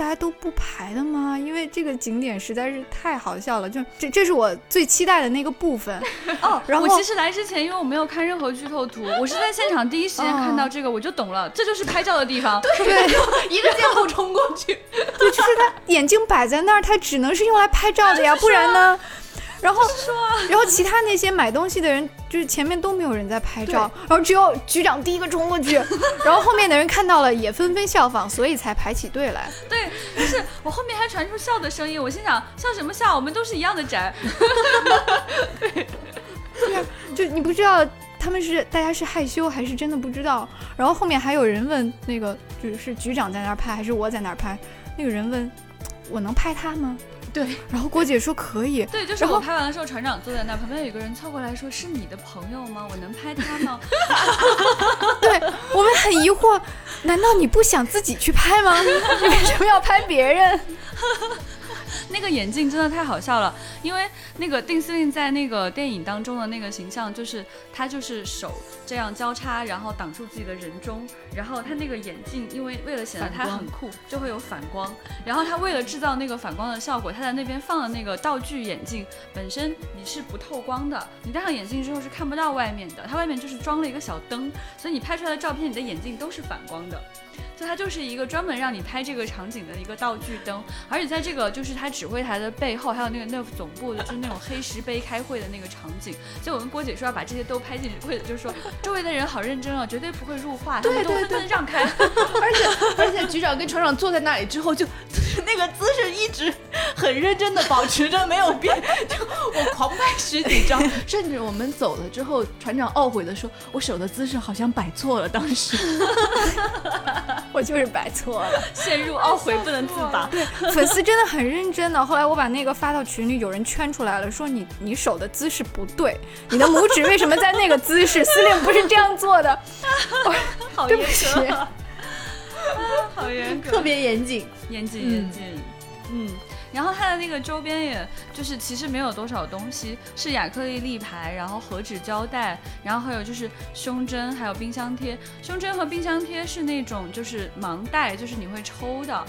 大家都不排的吗？因为这个景点实在是太好笑了，就这这是我最期待的那个部分哦。[laughs] 然后我其实来之前，因为我没有看任何剧透图，[laughs] 我是在现场第一时间看到这个，我就懂了，这就是拍照的地方。[laughs] 对，对一个箭步冲过去，对，就是他眼睛摆在那儿，他只能是用来拍照的呀，不然呢？然后，然后其他那些买东西的人，就是前面都没有人在拍照，然后只有局长第一个冲过去，[laughs] 然后后面的人看到了也纷纷效仿，所以才排起队来。对，就是我后面还传出笑的声音，我心想笑什么笑？我们都是一样的宅。[laughs] 对，就你不知道他们是大家是害羞还是真的不知道。然后后面还有人问那个就是局长在那儿拍还是我在那儿拍，那个人问我能拍他吗？对，然后郭姐说可以。对，就是我拍完的时候，船长坐在那儿，旁边有一个人凑过来说：“是你的朋友吗？我能拍他吗？” [laughs] 对我们很疑惑，难道你不想自己去拍吗？[laughs] 你为什么要拍别人？那个眼镜真的太好笑了，因为那个定司令在那个电影当中的那个形象，就是他就是手这样交叉，然后挡住自己的人中，然后他那个眼镜，因为为了显得他很酷，就会有反光，然后他为了制造那个反光的效果，他在那边放了那个道具眼镜本身你是不透光的，你戴上眼镜之后是看不到外面的，它外面就是装了一个小灯，所以你拍出来的照片，你的眼镜都是反光的。就它就是一个专门让你拍这个场景的一个道具灯，而且在这个就是它指挥台的背后，还有那个 NEF 总部的，就是那种黑石碑开会的那个场景。所以我们郭姐说要把这些都拍进去，郭姐就是说周围的人好认真哦，绝对不会入画，他们都纷纷让开。[laughs] 而且而且局长跟船长坐在那里之后，就那个姿势一直很认真的保持着没有变，就我狂拍十几张，[laughs] 甚至我们走了之后，船长懊悔的说：“我手的姿势好像摆错了。”当时。[laughs] [laughs] 我就是摆错了，陷入懊悔不能自拔。对，粉丝真的很认真的。后来我把那个发到群里，有人圈出来了，说你你手的姿势不对，你的拇指为什么在那个姿势？司令不是这样做的。[laughs] 好严格，[laughs] 好严格，特别严谨，严谨严谨。嗯。然后它的那个周边，也就是其实没有多少东西，是亚克力立牌，然后和纸胶带，然后还有就是胸针，还有冰箱贴。胸针和冰箱贴是那种就是盲袋，就是你会抽的。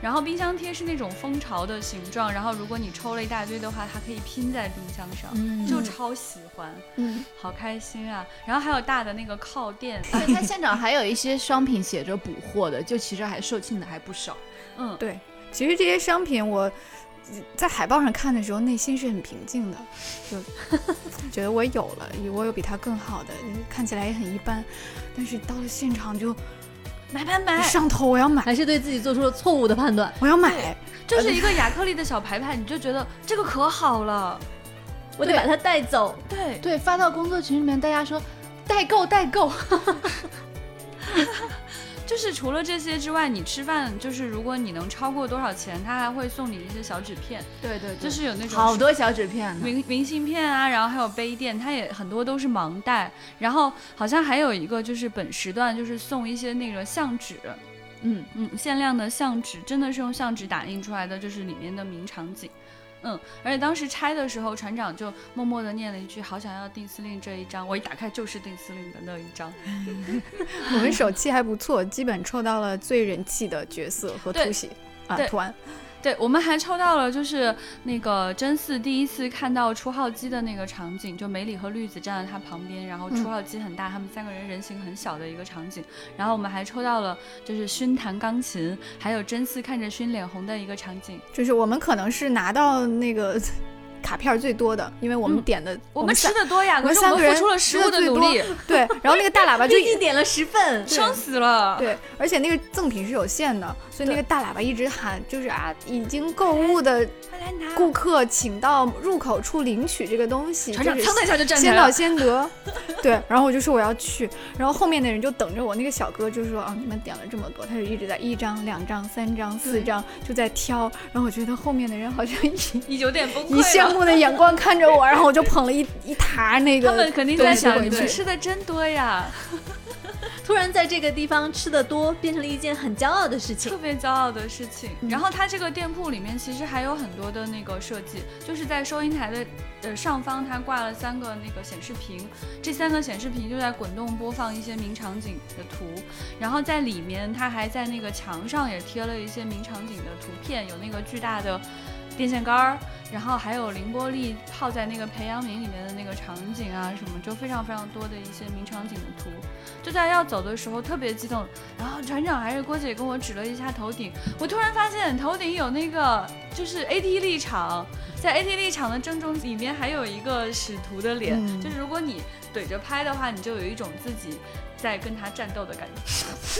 然后冰箱贴是那种蜂巢的形状，然后如果你抽了一大堆的话，它可以拼在冰箱上，就超喜欢，嗯，好开心啊。然后还有大的那个靠垫，[laughs] 它现场还有一些商品写着补货的，就其实还售罄的还不少。嗯，对。其实这些商品，我在海报上看的时候，内心是很平静的，就 [laughs] 觉得我有了，我有比它更好的，看起来也很一般，但是到了现场就买买买，上头，我要买，还是对自己做出了错误的判断，我要买，就是一个亚克力的小牌牌，你就觉得这个可好了，我得把它带走，对。对，发到工作群里面，大家说代购代购。[laughs] [laughs] 就是除了这些之外，你吃饭就是如果你能超过多少钱，他还会送你一些小纸片。对对，就是有那种好多小纸片，明明信片啊，然后还有杯垫，它也很多都是盲袋。然后好像还有一个就是本时段就是送一些那个相纸，嗯嗯，限量的相纸，真的是用相纸打印出来的，就是里面的名场景。嗯，而且当时拆的时候，船长就默默地念了一句：“好想要定司令这一张。”我一打开就是定司令的那一张。[laughs] 我们手气还不错，基本抽到了最人气的角色和突袭啊图案。对我们还抽到了，就是那个真嗣第一次看到初号机的那个场景，就梅里和绿子站在他旁边，然后初号机很大，他们三个人人形很小的一个场景。然后我们还抽到了，就是熏弹钢琴，还有真嗣看着熏脸红的一个场景。就是我们可能是拿到那个。卡片最多的，因为我们点的，我们吃的多呀，我们三个人付出了食物的努力，对，[laughs] 然后那个大喇叭就一点了十份，撑死了，对，而且那个赠品是有限的，所以那个大喇叭一直喊，就是啊，已经购物的顾客请到入口处领取这个东西，船长噌一下就站起来，先到先得，[laughs] 对，然后我就说我要去，然后后面的人就等着我，那个小哥就说啊，你们点了这么多，他就一直在一张、两张、三张、四张就在挑，然后我觉得后面的人好像已有点崩溃了。羡慕的眼光看着我，然后我就捧了一一沓那个。他们肯定在想，你们吃的真多呀！[laughs] 突然在这个地方吃的多，变成了一件很骄傲的事情，特别骄傲的事情。然后它这个店铺里面其实还有很多的那个设计，就是在收银台的呃上方，它挂了三个那个显示屏，这三个显示屏就在滚动播放一些名场景的图。然后在里面，它还在那个墙上也贴了一些名场景的图片，有那个巨大的电线杆儿。然后还有凌波丽泡在那个培养皿里面的那个场景啊，什么就非常非常多的一些名场景的图。就在要走的时候特别激动，然后船长还是郭姐跟我指了一下头顶，我突然发现头顶有那个就是 AT 立场，在 AT 立场的正中里面还有一个使徒的脸，就是如果你怼着拍的话，你就有一种自己在跟他战斗的感觉。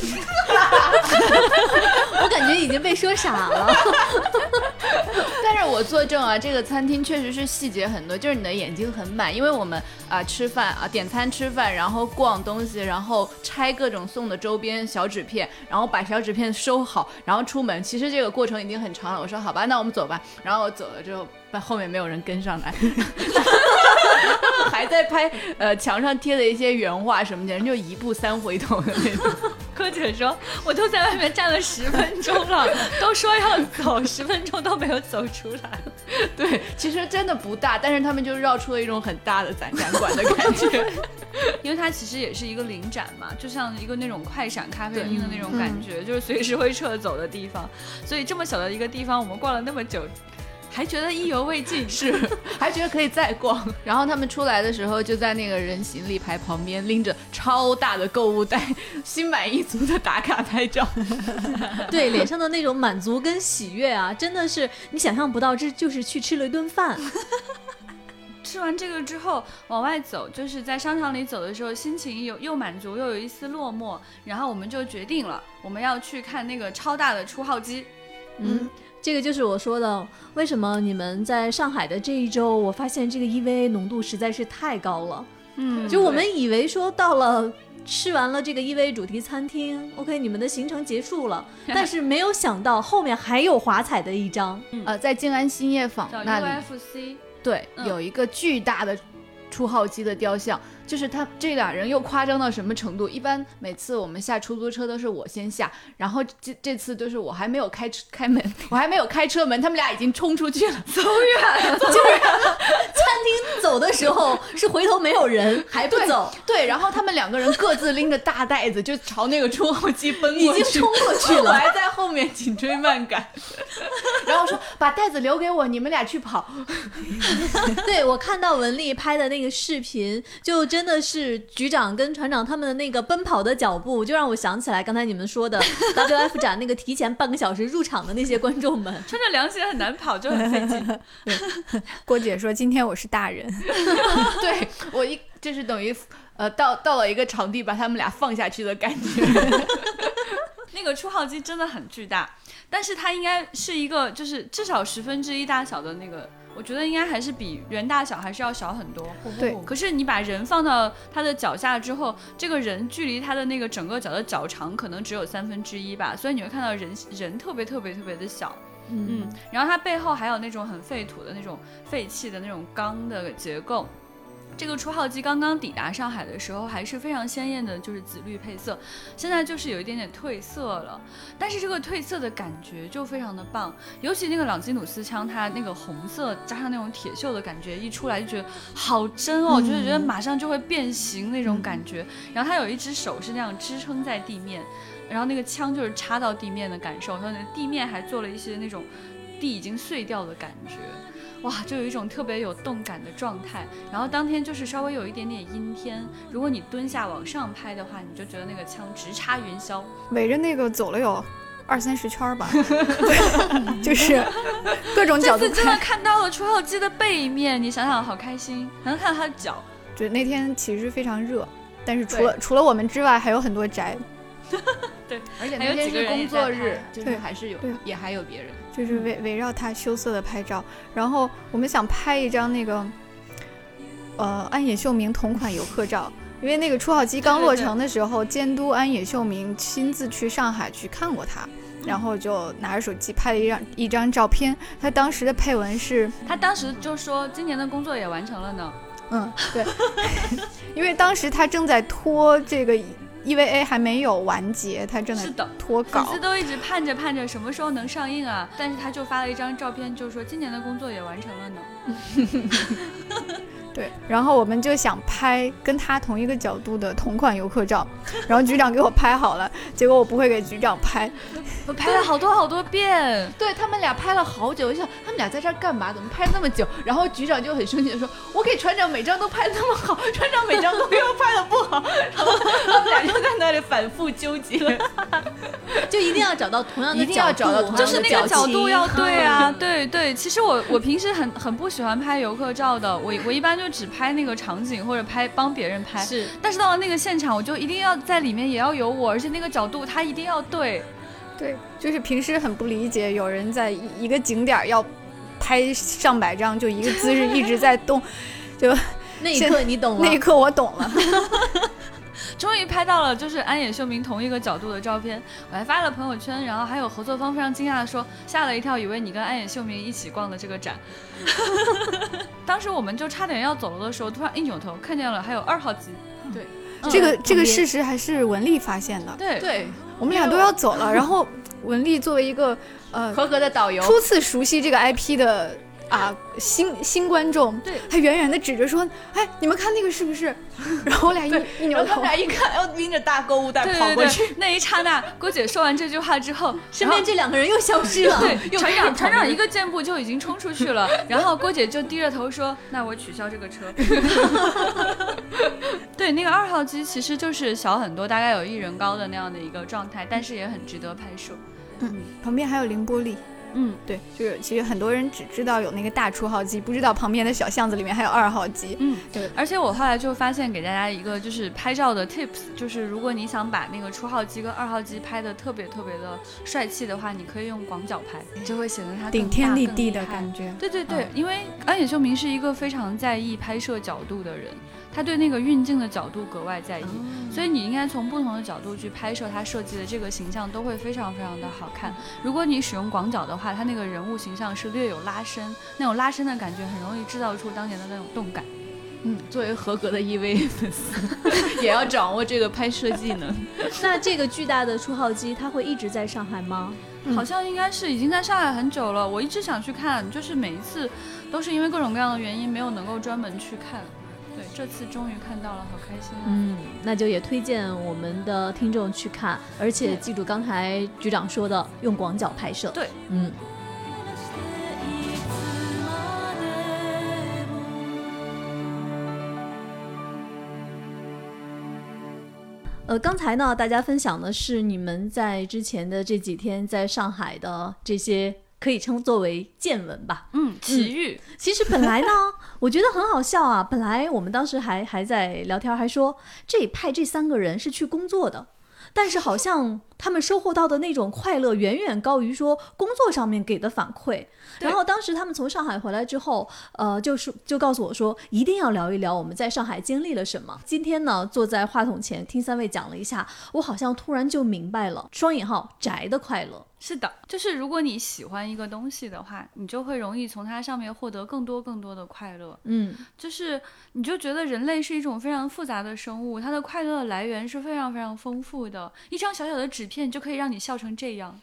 [laughs] 我感觉已经被说傻了。[laughs] 但是我作证啊，这个餐厅确实是细节很多，就是你的眼睛很满，因为我们啊吃饭啊点餐吃饭，然后逛东西，然后拆各种送的周边小纸片，然后把小纸片收好，然后出门。其实这个过程已经很长了。我说好吧，那我们走吧。然后我走了之后，后面没有人跟上来。还在拍呃墙上贴的一些原画什么的，人就一步三回头的那种。[laughs] 柯姐说：“我都在外面站了十分钟了，都说要走，十分钟都没有走出来。”对，其实真的不大，但是他们就绕出了一种很大的展展馆的感觉，[laughs] 因为它其实也是一个临展嘛，就像一个那种快闪咖啡厅的那种感觉，就是随时会撤走的地方。所以这么小的一个地方，我们逛了那么久。还觉得意犹未尽，[laughs] 是还觉得可以再逛。[laughs] 然后他们出来的时候，就在那个人行立牌旁边拎着超大的购物袋，心满意足的打卡拍照。[laughs] 对，脸上的那种满足跟喜悦啊，真的是你想象不到，这就是去吃了一顿饭。吃完这个之后，往外走，就是在商场里走的时候，心情有又满足又有一丝落寞。然后我们就决定了，我们要去看那个超大的初号机。嗯。这个就是我说的，为什么你们在上海的这一周，我发现这个 EVA 浓度实在是太高了。嗯，就我们以为说到了吃完了这个 EVA 主题餐厅，OK，你们的行程结束了，[laughs] 但是没有想到后面还有华彩的一张。呃，在静安新业坊那里，UFC，对，有一个巨大的初号机的雕像。就是他这俩人又夸张到什么程度？一般每次我们下出租车都是我先下，然后这这次都是我还没有开开门，我还没有开车门，他们俩已经冲出去了，走远了，[laughs] 走远了。餐厅走的时候是回头没有人，还不走。对，然后他们两个人各自拎着大袋子就朝那个出号机奔过去，已经冲过去了，我还在后面紧追慢赶。[laughs] 然后说把袋子留给我，你们俩去跑。[laughs] 对我看到文丽拍的那个视频，就真。真的是局长跟船长他们的那个奔跑的脚步，就让我想起来刚才你们说的 [laughs] WF 展那个提前半个小时入场的那些观众们，穿着凉鞋很难跑，就很费劲。[laughs] 郭姐说：“今天我是大人。[laughs] ”对我一就是等于呃到到了一个场地把他们俩放下去的感觉。那个初号机真的很巨大，但是它应该是一个就是至少十分之一大小的那个。我觉得应该还是比人大小还是要小很多。对，可是你把人放到他的脚下之后，这个人距离他的那个整个脚的脚长可能只有三分之一吧，所以你会看到人人特别特别特别的小。嗯，然后它背后还有那种很废土的那种废弃的那种钢的结构。这个初号机刚刚抵达上海的时候还是非常鲜艳的，就是紫绿配色，现在就是有一点点褪色了，但是这个褪色的感觉就非常的棒，尤其那个朗基努斯枪，它那个红色加上那种铁锈的感觉，一出来就觉得好真哦，就是觉得马上就会变形那种感觉。然后它有一只手是那样支撑在地面，然后那个枪就是插到地面的感受，它地面还做了一些那种地已经碎掉的感觉。哇，就有一种特别有动感的状态。然后当天就是稍微有一点点阴天，如果你蹲下往上拍的话，你就觉得那个枪直插云霄，围着那个走了有二三十圈吧，[laughs] [laughs] 就是各种角度。这次真的看到了初号机的背面，你想想好开心，还能看到他的脚。就那天其实非常热，但是除了除了我们之外，还有很多宅。[laughs] 对，而且那天是工作日，就是还是有，也还有别人，就是围围绕他羞涩的拍照。然后我们想拍一张那个，呃，安野秀明同款游客照，因为那个初号机刚落成的时候，监督安野秀明亲自去上海去看过他，然后就拿着手机拍了一张一张照片。他当时的配文是，他当时就说今年的工作也完成了呢。嗯，对，[laughs] 因为当时他正在拖这个。EVA 还没有完结，他正在脱稿，粉丝都一直盼着盼着什么时候能上映啊！但是他就发了一张照片，就说今年的工作也完成了呢。[laughs] 对，然后我们就想拍跟他同一个角度的同款游客照，然后局长给我拍好了，结果我不会给局长拍，我拍了好多好多遍。对他们俩拍了好久，我想他们俩在这儿干嘛？怎么拍那么久？然后局长就很生气的说：“我给船长每张都拍那么好，[laughs] 船长每张都给我拍的不好。”然后他们俩就在那里反复纠结，[laughs] 就一定要找到同样的，一定要找到，就是那个角度要对啊，对对。其实我我平时很很不喜欢拍游客照的，我我一般就。就只拍那个场景或者拍帮别人拍，是。但是到了那个现场，我就一定要在里面也要有我，而且那个角度它一定要对。对，就是平时很不理解，有人在一个景点要拍上百张，就一个姿势一直在动，就 [laughs] 那一刻你懂了。那一刻我懂了。[laughs] 终于拍到了，就是安野秀明同一个角度的照片，我还发了朋友圈，然后还有合作方非常惊讶的说，吓了一跳，以为你跟安野秀明一起逛的这个展。[laughs] 当时我们就差点要走了的时候，突然一扭头看见了还有二号机。对，这个这个事实还是文丽发现的。对对，我们俩都要走了，然后文丽作为一个呃合格的导游，初次熟悉这个 IP 的。啊，新新观众，对，他远远的指着说：“哎，你们看那个是不是？” [laughs] 然后我俩一一扭头，他俩一看，要拎着大购物袋跑过去。[laughs] 那一刹那，郭姐说完这句话之后，身边这两个人又消失了。对，船长船长一个箭步就已经冲出去了。[laughs] 然后郭姐就低着头说：“那我取消这个车。”对，那个二号机其实就是小很多，大概有一人高的那样的一个状态，但是也很值得拍摄。嗯，旁边还有凌波丽。嗯，对，就是其实很多人只知道有那个大出号机，不知道旁边的小巷子里面还有二号机。嗯，对。而且我后来就发现，给大家一个就是拍照的 tips，就是如果你想把那个出号机跟二号机拍的特别特别的帅气的话，你可以用广角拍，就会显得它顶天立地的感觉。对对对，因为安野秀明是一个非常在意拍摄角度的人。他对那个运镜的角度格外在意，所以你应该从不同的角度去拍摄他设计的这个形象，都会非常非常的好看。如果你使用广角的话，他那个人物形象是略有拉伸，那种拉伸的感觉很容易制造出当年的那种动感。嗯，作为合格的 EV 粉丝，[laughs] 也要掌握这个拍摄技能。[laughs] 那这个巨大的出号机，它会一直在上海吗？好像应该是已经在上海很久了。我一直想去看，就是每一次都是因为各种各样的原因，没有能够专门去看。对，这次终于看到了，好开心啊！嗯，那就也推荐我们的听众去看，而且记住刚才局长说的，用广角拍摄。对，嗯。呃，刚才呢，大家分享的是你们在之前的这几天在上海的这些。可以称作为见闻吧，嗯，奇遇。其实本来呢，[laughs] 我觉得很好笑啊。本来我们当时还还在聊天，还说这派这三个人是去工作的，但是好像他们收获到的那种快乐远远高于说工作上面给的反馈。然后当时他们从上海回来之后，呃，就是就告诉我说，一定要聊一聊我们在上海经历了什么。今天呢，坐在话筒前听三位讲了一下，我好像突然就明白了双引号宅的快乐。是的，就是如果你喜欢一个东西的话，你就会容易从它上面获得更多更多的快乐。嗯，就是你就觉得人类是一种非常复杂的生物，它的快乐的来源是非常非常丰富的。一张小小的纸片就可以让你笑成这样。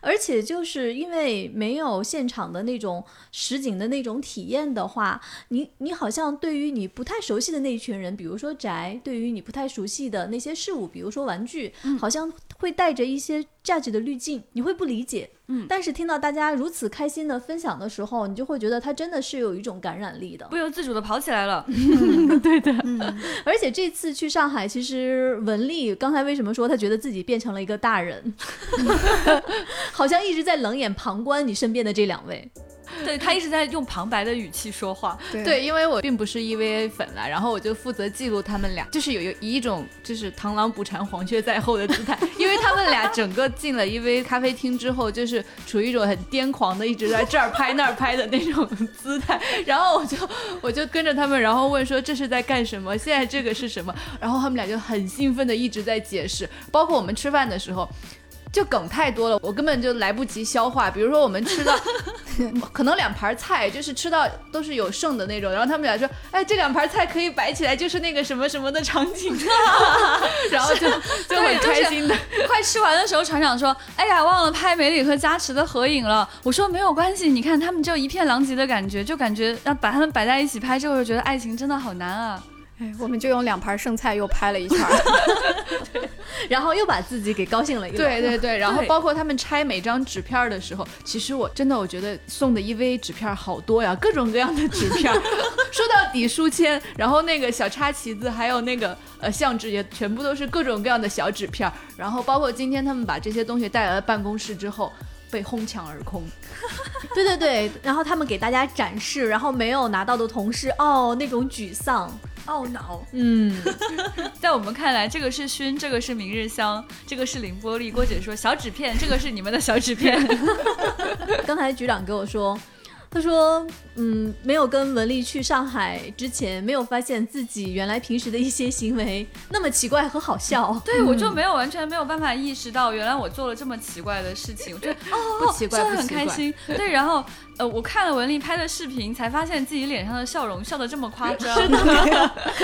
而且就是因为没有现场的那种实景的那种体验的话，你你好像对于你不太熟悉的那一群人，比如说宅，对于你不太熟悉的那些事物，比如说玩具，好像会带着一些价值的滤镜，你会不理解。嗯，但是听到大家如此开心的分享的时候，你就会觉得它真的是有一种感染力的，不由自主的跑起来了。[laughs] [laughs] 对的，而且这次去上海，其实文丽刚才为什么说她觉得自己变成了一个大人，[laughs] 好像一直在冷眼旁观你身边的这两位。[laughs] 对他一直在用旁白的语气说话。对，因为我并不是 EVA 粉啦，然后我就负责记录他们俩，就是有有以一种就是螳螂捕蝉，黄雀在后的姿态。[laughs] 因为他们俩整个进了 EVA 咖啡厅之后，就是处于一种很癫狂的，一直在这儿拍那儿拍的那种姿态。然后我就我就跟着他们，然后问说这是在干什么？现在这个是什么？然后他们俩就很兴奋的一直在解释，包括我们吃饭的时候。就梗太多了，我根本就来不及消化。比如说我们吃到，[laughs] 可能两盘菜就是吃到都是有剩的那种，然后他们俩说，哎，这两盘菜可以摆起来，就是那个什么什么的场景，[laughs] [laughs] 然后就就很开心的。快吃完的时候，船长说，哎呀，忘了拍梅里和加持的合影了。我说没有关系，你看他们就一片狼藉的感觉，就感觉要把他们摆在一起拍，就会觉得爱情真的好难啊。哎，我们就用两盘剩菜又拍了一圈，然后又把自己给高兴了一对 [laughs] 对对，然后包括他们拆每张纸片的时候，其实我真的我觉得送的 EVA 纸片好多呀，各种各样的纸片，[laughs] 说到底书签，然后那个小插旗子，还有那个呃相纸也全部都是各种各样的小纸片，然后包括今天他们把这些东西带来了办公室之后。被哄抢而空。[laughs] 对对对，然后他们给大家展示，然后没有拿到的同事，哦，那种沮丧、懊恼。嗯，[laughs] 在我们看来，这个是熏，这个是明日香，这个是凌波丽。郭姐说小纸片，这个是你们的小纸片。[laughs] 刚才局长给我说。他说：“嗯，没有跟文丽去上海之前，没有发现自己原来平时的一些行为那么奇怪和好笑。对我就没有完全没有办法意识到，原来我做了这么奇怪的事情。我觉得哦，不奇怪很开心。对，然后。”呃，我看了文丽拍的视频，才发现自己脸上的笑容笑得这么夸张，[laughs]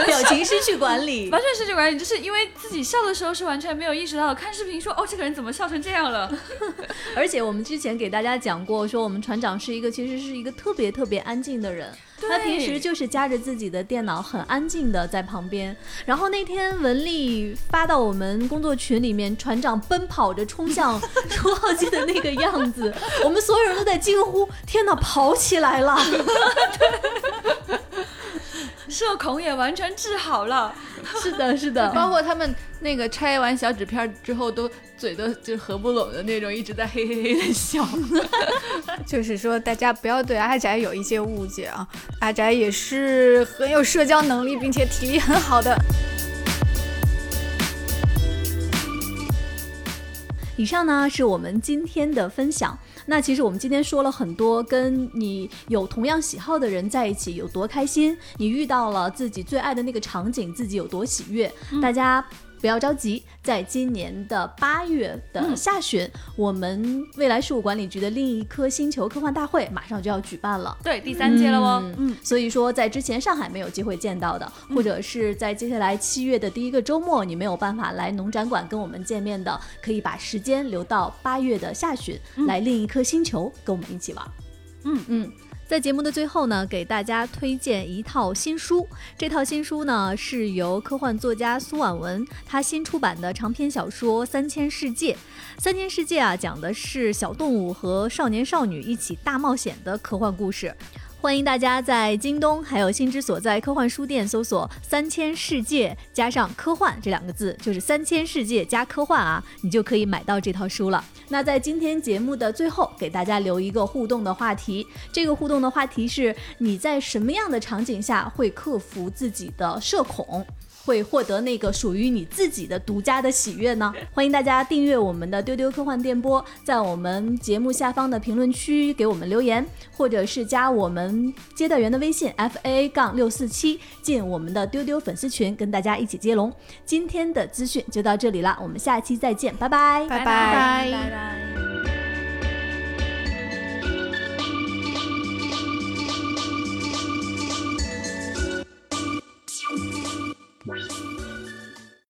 表情失去管理，完全失去管理，就是因为自己笑的时候是完全没有意识到，看视频说哦，这个人怎么笑成这样了？[laughs] 而且我们之前给大家讲过，说我们船长是一个其实是一个特别特别安静的人。他平时就是夹着自己的电脑，很安静的在旁边。然后那天文丽发到我们工作群里面，船长奔跑着冲向出号机的那个样子，我们所有人都在惊呼：“天哪，跑起来了！” [laughs] 社恐也完全治好了。[laughs] 是的，是的，包括他们那个拆完小纸片之后，都嘴都就合不拢的那种，一直在嘿嘿嘿的笑。[laughs] 就是说，大家不要对阿宅有一些误解啊，阿宅也是很有社交能力，并且体力很好的。以上呢是我们今天的分享。那其实我们今天说了很多，跟你有同样喜好的人在一起有多开心，你遇到了自己最爱的那个场景，自己有多喜悦，大家。不要着急，在今年的八月的下旬，我们未来事务管理局的另一颗星球科幻大会马上就要举办了，对，第三届了哦。嗯，所以说在之前上海没有机会见到的，或者是在接下来七月的第一个周末你没有办法来农展馆跟我们见面的，可以把时间留到八月的下旬来另一颗星球跟我们一起玩。嗯嗯。在节目的最后呢，给大家推荐一套新书。这套新书呢，是由科幻作家苏婉文他新出版的长篇小说《三千世界》。三千世界啊，讲的是小动物和少年少女一起大冒险的科幻故事。欢迎大家在京东还有心之所在科幻书店搜索“三千世界”加上“科幻”这两个字，就是“三千世界”加“科幻”啊，你就可以买到这套书了。那在今天节目的最后，给大家留一个互动的话题，这个互动的话题是：你在什么样的场景下会克服自己的社恐？会获得那个属于你自己的独家的喜悦呢？欢迎大家订阅我们的丢丢科幻电波，在我们节目下方的评论区给我们留言，或者是加我们接待员的微信 f a 杠六四七，进我们的丢丢粉丝群，跟大家一起接龙。今天的资讯就到这里了，我们下期再见，拜拜，拜拜，拜拜。